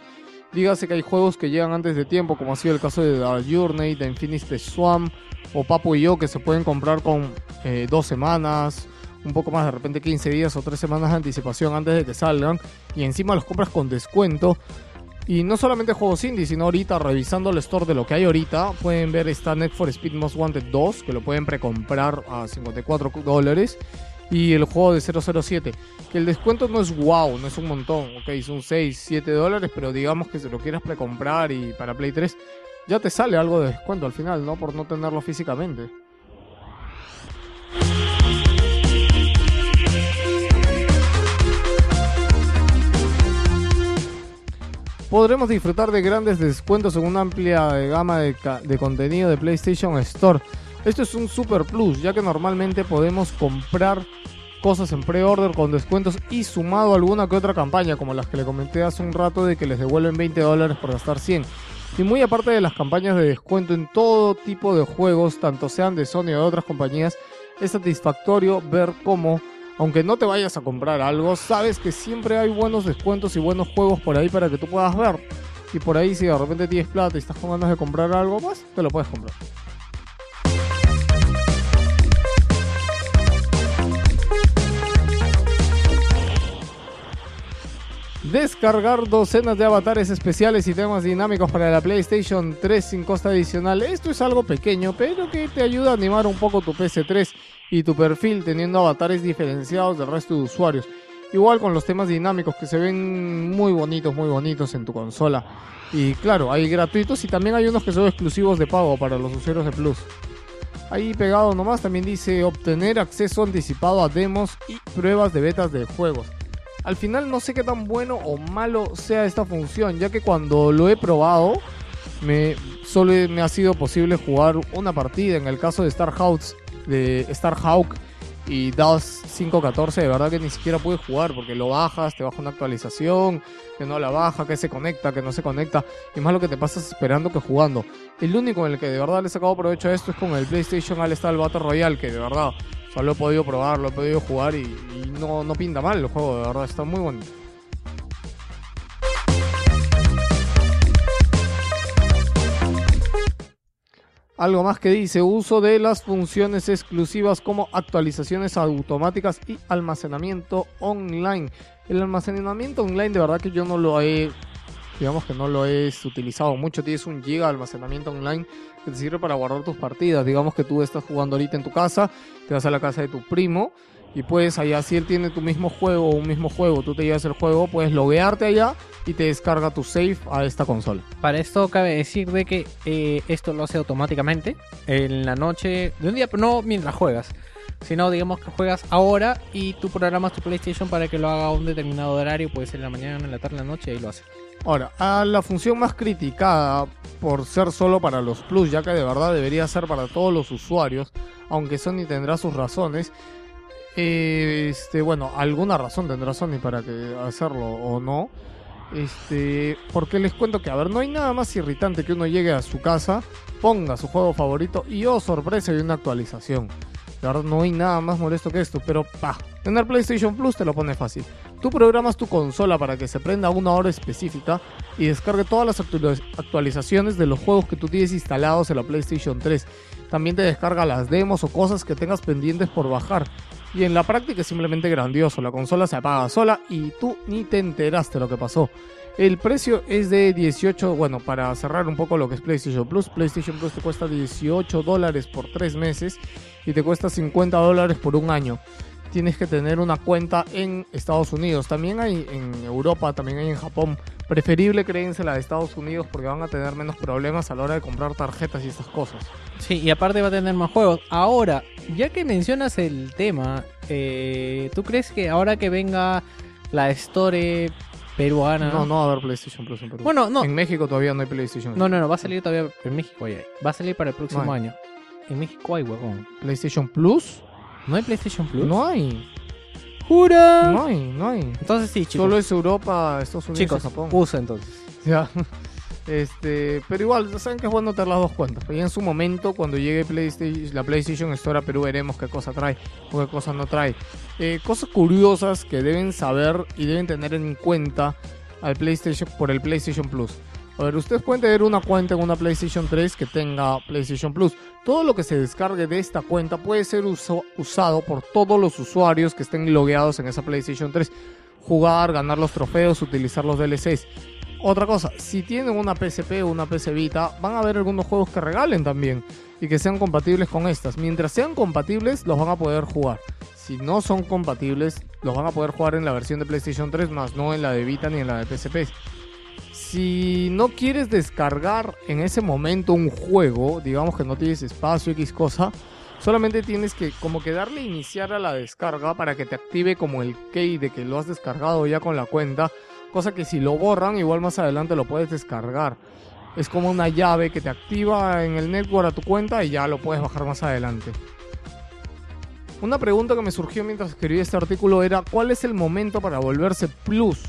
Dígase que hay juegos que llegan antes de tiempo, como ha sido el caso de The Journey, de Infinite Swam o Papo y yo, que se pueden comprar con eh, dos semanas, un poco más, de repente 15 días o 3 semanas de anticipación antes de que salgan, y encima los compras con descuento. Y no solamente juegos indie, sino ahorita revisando el store de lo que hay ahorita, pueden ver está Net for Speed Most Wanted 2, que lo pueden precomprar a 54 dólares. Y el juego de 007, que el descuento no es wow, no es un montón, ok, son 6, 7 dólares, pero digamos que si lo quieres precomprar y para Play 3, ya te sale algo de descuento al final, ¿no? Por no tenerlo físicamente. Podremos disfrutar de grandes descuentos en una amplia gama de, ca- de contenido de PlayStation Store. Esto es un super plus, ya que normalmente podemos comprar cosas en pre-order con descuentos y sumado a alguna que otra campaña, como las que le comenté hace un rato de que les devuelven 20 dólares por gastar 100. Y muy aparte de las campañas de descuento en todo tipo de juegos, tanto sean de Sony o de otras compañías, es satisfactorio ver cómo aunque no te vayas a comprar algo, sabes que siempre hay buenos descuentos y buenos juegos por ahí para que tú puedas ver. Y por ahí si de repente tienes plata y estás con ganas de comprar algo más, te lo puedes comprar. Descargar docenas de avatares especiales y temas dinámicos para la PlayStation 3 sin costa adicional. Esto es algo pequeño, pero que te ayuda a animar un poco tu PS3 y tu perfil teniendo avatares diferenciados del resto de usuarios. Igual con los temas dinámicos que se ven muy bonitos, muy bonitos en tu consola. Y claro, hay gratuitos y también hay unos que son exclusivos de pago para los usuarios de Plus. Ahí pegado nomás también dice obtener acceso anticipado a demos y pruebas de betas de juegos. Al final no sé qué tan bueno o malo sea esta función, ya que cuando lo he probado me solo me ha sido posible jugar una partida. En el caso de Starhawk, de Starhawk y DOS 5.14, de verdad que ni siquiera pude jugar porque lo bajas, te baja una actualización, que no la baja, que se conecta, que no se conecta, y más lo que te pasas esperando que jugando. El único en el que de verdad le he sacado provecho a esto es con el PlayStation All Star Battle Royale, que de verdad lo he podido probar, lo he podido jugar y, y no, no pinta mal el juego, de verdad, está muy bonito. Algo más que dice, uso de las funciones exclusivas como actualizaciones automáticas y almacenamiento online. El almacenamiento online de verdad que yo no lo he, digamos que no lo he utilizado mucho. Tienes un giga de almacenamiento online que te sirve para guardar tus partidas. Digamos que tú estás jugando ahorita en tu casa, te vas a la casa de tu primo y puedes allá, si él tiene tu mismo juego o un mismo juego, tú te llevas el juego, puedes loguearte allá y te descarga tu save a esta consola. Para esto cabe decir de que eh, esto lo hace automáticamente en la noche de un día, pero no mientras juegas. Sino digamos que juegas ahora y tú programas tu PlayStation para que lo haga a un determinado horario, puede ser en la mañana, en la tarde, en la noche, y lo hace. Ahora, a la función más criticada por ser solo para los Plus, ya que de verdad debería ser para todos los usuarios, aunque Sony tendrá sus razones. este, bueno, alguna razón tendrá Sony para que hacerlo o no. Este, porque les cuento que, a ver, no hay nada más irritante que uno llegue a su casa, ponga su juego favorito y, oh, sorpresa, hay una actualización. De verdad, no hay nada más molesto que esto, pero pa, tener PlayStation Plus te lo pone fácil. Tú programas tu consola para que se prenda a una hora específica y descargue todas las actu- actualizaciones de los juegos que tú tienes instalados en la PlayStation 3. También te descarga las demos o cosas que tengas pendientes por bajar. Y en la práctica es simplemente grandioso. La consola se apaga sola y tú ni te enteraste lo que pasó. El precio es de 18, bueno, para cerrar un poco lo que es PlayStation Plus, PlayStation Plus te cuesta 18 dólares por 3 meses y te cuesta 50 dólares por un año. Tienes que tener una cuenta en Estados Unidos. También hay en Europa, también hay en Japón. Preferible créense la de Estados Unidos porque van a tener menos problemas a la hora de comprar tarjetas y estas cosas. Sí, y aparte va a tener más juegos. Ahora, ya que mencionas el tema, eh, ¿tú crees que ahora que venga la Store peruana... No, no va a haber PlayStation Plus en Perú. Bueno, no. En México todavía no hay PlayStation. No, no, no, va a salir todavía en México. Oye, va a salir para el próximo No año. En México hay, huevón. PlayStation Plus ¿No hay PlayStation Plus? no hay. ¡Jura! No hay, no hay. Entonces sí, chicos. Solo es Europa, Estados Unidos chicos, y Japón. usa entonces. Ya. (laughs) Este, pero igual, saben que es bueno tener las dos cuentas. Pero ya en su momento, cuando llegue PlayStation, la PlayStation Store a Perú, veremos qué cosa trae o qué cosa no trae. Eh, cosas curiosas que deben saber y deben tener en cuenta al PlayStation por el PlayStation Plus. A ver, ustedes pueden tener una cuenta en una PlayStation 3 que tenga PlayStation Plus. Todo lo que se descargue de esta cuenta puede ser usado por todos los usuarios que estén logueados en esa PlayStation 3. Jugar, ganar los trofeos, utilizar los DLCs. Otra cosa, si tienen una PSP o una PS Vita, van a haber algunos juegos que regalen también y que sean compatibles con estas. Mientras sean compatibles, los van a poder jugar. Si no son compatibles, los van a poder jugar en la versión de PlayStation 3, más no en la de Vita ni en la de PSP. Si no quieres descargar en ese momento un juego, digamos que no tienes espacio, X cosa, solamente tienes que como que darle iniciar a la descarga para que te active como el key de que lo has descargado ya con la cuenta, cosa que si lo borran igual más adelante lo puedes descargar. Es como una llave que te activa en el network a tu cuenta y ya lo puedes bajar más adelante. Una pregunta que me surgió mientras escribí este artículo era ¿cuál es el momento para volverse plus?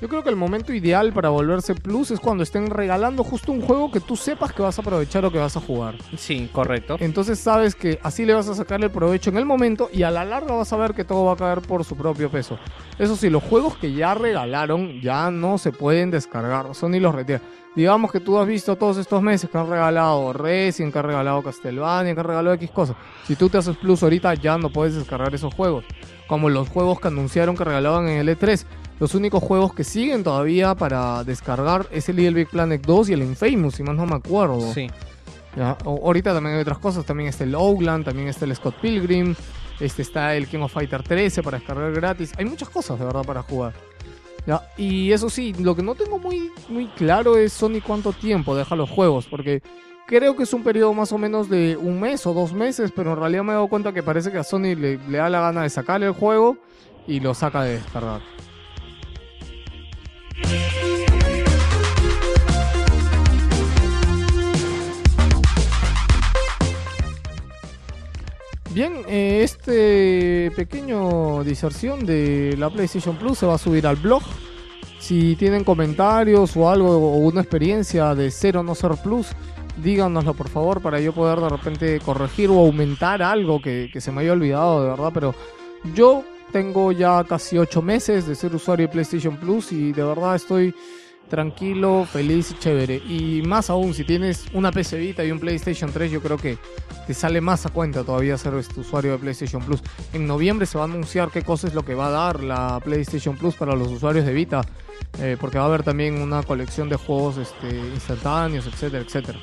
Yo creo que el momento ideal para volverse Plus es cuando estén regalando justo un juego que tú sepas que vas a aprovechar o que vas a jugar. Sí, correcto. Entonces sabes que así le vas a sacar el provecho en el momento y a la larga vas a ver que todo va a caer por su propio peso. Eso sí, los juegos que ya regalaron ya no se pueden descargar, Sony los retira. Digamos que tú has visto todos estos meses que han regalado Resident, que han regalado Castlevania, que han regalado X cosas. Si tú te haces Plus ahorita ya no puedes descargar esos juegos. Como los juegos que anunciaron que regalaban en el E3. Los únicos juegos que siguen todavía para descargar es el Little Big Planet 2 y el Infamous, si más no me acuerdo. Sí. Ya, ahorita también hay otras cosas, también está el Outland, también está el Scott Pilgrim, este está el King of Fighter 13 para descargar gratis. Hay muchas cosas de verdad para jugar. Ya, y eso sí, lo que no tengo muy, muy claro es Sony cuánto tiempo deja los juegos, porque creo que es un periodo más o menos de un mes o dos meses, pero en realidad me he dado cuenta que parece que a Sony le, da la gana de sacar el juego y lo saca de descargar. Bien, eh, este pequeño diserción de la PlayStation Plus se va a subir al blog. Si tienen comentarios o algo o una experiencia de ser o no ser Plus, díganoslo por favor para yo poder de repente corregir o aumentar algo que, que se me haya olvidado de verdad. Pero yo tengo ya casi 8 meses de ser usuario de PlayStation Plus y de verdad estoy tranquilo, feliz y chévere. Y más aún, si tienes una PC Vita y un PlayStation 3, yo creo que te sale más a cuenta todavía ser este usuario de PlayStation Plus. En noviembre se va a anunciar qué cosa es lo que va a dar la PlayStation Plus para los usuarios de Vita. eh, porque va a haber también una colección de juegos este, instantáneos, etcétera, etcétera.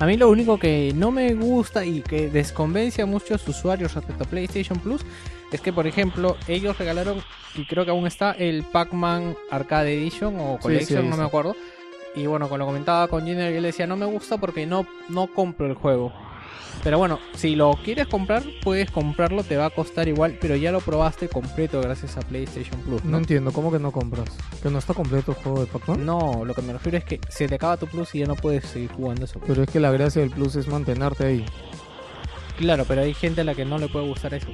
A mí lo único que no me gusta y que desconvence a muchos usuarios respecto a PlayStation Plus es que, por ejemplo, ellos regalaron, y creo que aún está, el Pac-Man Arcade Edition o Collection, sí, no sí. me acuerdo. Y bueno, cuando lo comentaba con Jenner, él decía, no me gusta porque no, no compro el juego. Pero bueno, si lo quieres comprar, puedes comprarlo, te va a costar igual, pero ya lo probaste completo gracias a PlayStation Plus. No ¿no? entiendo, ¿cómo que no compras? ¿Que no está completo el juego de Pac-Man? No, lo que me refiero es que se te acaba tu plus y ya no puedes seguir jugando eso. Pero es que la gracia del Plus es mantenerte ahí. Claro, pero hay gente a la que no le puede gustar eso.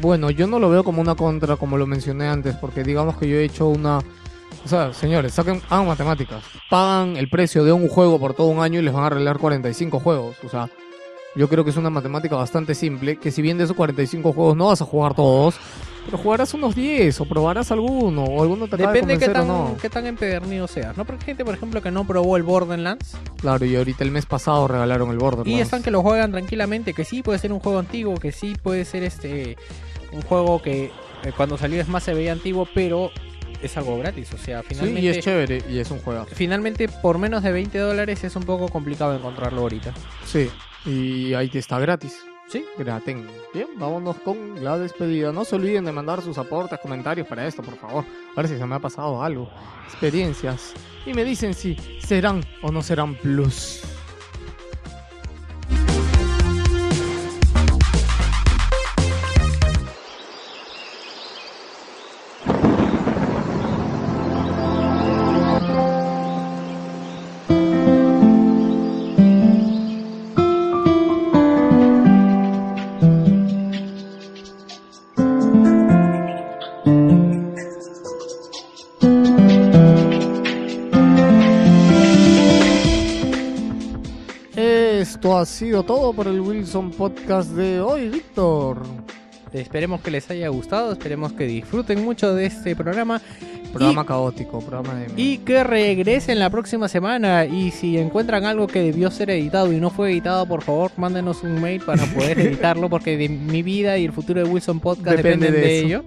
Bueno, yo no lo veo como una contra, como lo mencioné antes, porque digamos que yo he hecho una... O sea, señores, saquen, hagan matemáticas. Pagan el precio de un juego por todo un año y les van a arreglar 45 juegos. O sea, yo creo que es una matemática bastante simple, que si bien de esos 45 juegos no vas a jugar todos, pero jugarás unos 10 o probarás alguno, o alguno te Depende de qué tan, no. qué tan empedernido seas, ¿no? Porque hay gente, por ejemplo, que no probó el Borderlands Claro, y ahorita el mes pasado regalaron el Borderlands. y están que lo juegan tranquilamente, que sí puede ser un juego antiguo, que sí puede ser este un juego que eh, cuando salió es más se veía antiguo, pero es algo gratis, o sea, Sí, finalmente y es chévere, y es un juego. finalmente por menos de 20 dólares es un poco complicado encontrarlo ahorita. Sí, y ahí está gratis. Sí. Graten. Bien, vámonos con la despedida. No se olviden de mandar sus aportes, comentarios para esto, por favor. A ver si se me ha pasado algo. Experiencias. Y me dicen si serán o no serán plus. Esto ha sido todo por el Wilson Podcast de hoy, Víctor. Esperemos que les haya gustado, esperemos que disfruten mucho de este programa Programa caótico, programa de... y que regresen la próxima semana. Y si encuentran algo que debió ser editado y no fue editado, por favor, mándenos un mail para poder (laughs) editarlo, porque de mi vida y el futuro de Wilson Podcast Depende dependen de ello.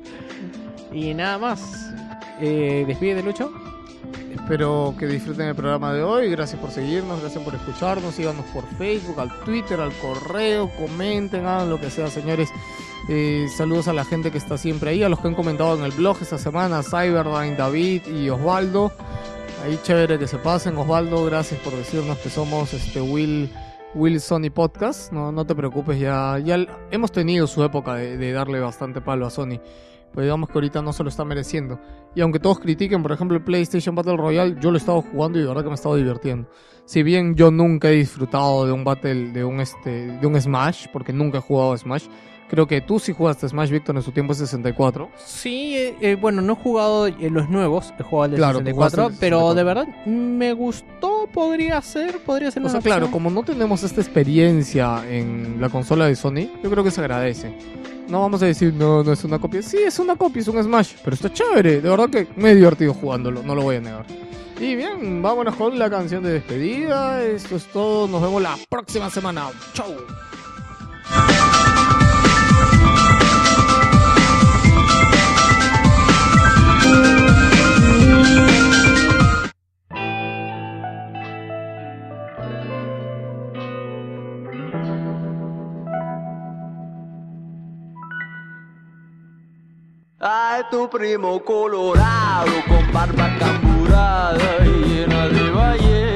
Y nada más. Eh, despide de Lucho. Espero que disfruten el programa de hoy. Gracias por seguirnos, gracias por escucharnos. Síganos por Facebook, al Twitter, al correo. Comenten, hagan lo que sea, señores. Eh, saludos a la gente que está siempre ahí, a los que han comentado en el blog esta semana: Cyberdyne, David y Osvaldo. Ahí chévere que se pasen. Osvaldo, gracias por decirnos que somos este Will. Will Sony Podcast, no, no te preocupes, ya, ya hemos tenido su época de darle bastante palo a Sony. Pero digamos que ahorita no se lo está mereciendo. Y aunque todos critiquen, por ejemplo, el PlayStation Battle Royale, yo lo he estado jugando y de verdad que me he estado divirtiendo. Si bien yo nunca he disfrutado de un Battle, de un este, de un Smash, porque nunca he jugado a Smash, Creo que tú sí jugaste Smash Victor en su tiempo 64. Sí, eh, eh, bueno, no he jugado eh, los nuevos, he jugado el de Claro, tú 64, jugaste el pero 64. de verdad me gustó, podría ser, podría ser O sea, claro, como no tenemos esta experiencia en la consola de Sony, yo creo que se agradece. No vamos a decir, no, no es una copia. Sí, es una copia, es un Smash, pero está chévere. De verdad que me he divertido jugándolo, no lo voy a negar. Y bien, vámonos con la canción de despedida. Esto es todo, nos vemos la próxima semana. Chau. Ay, tu primo colorado con barba camburada y llena de ballena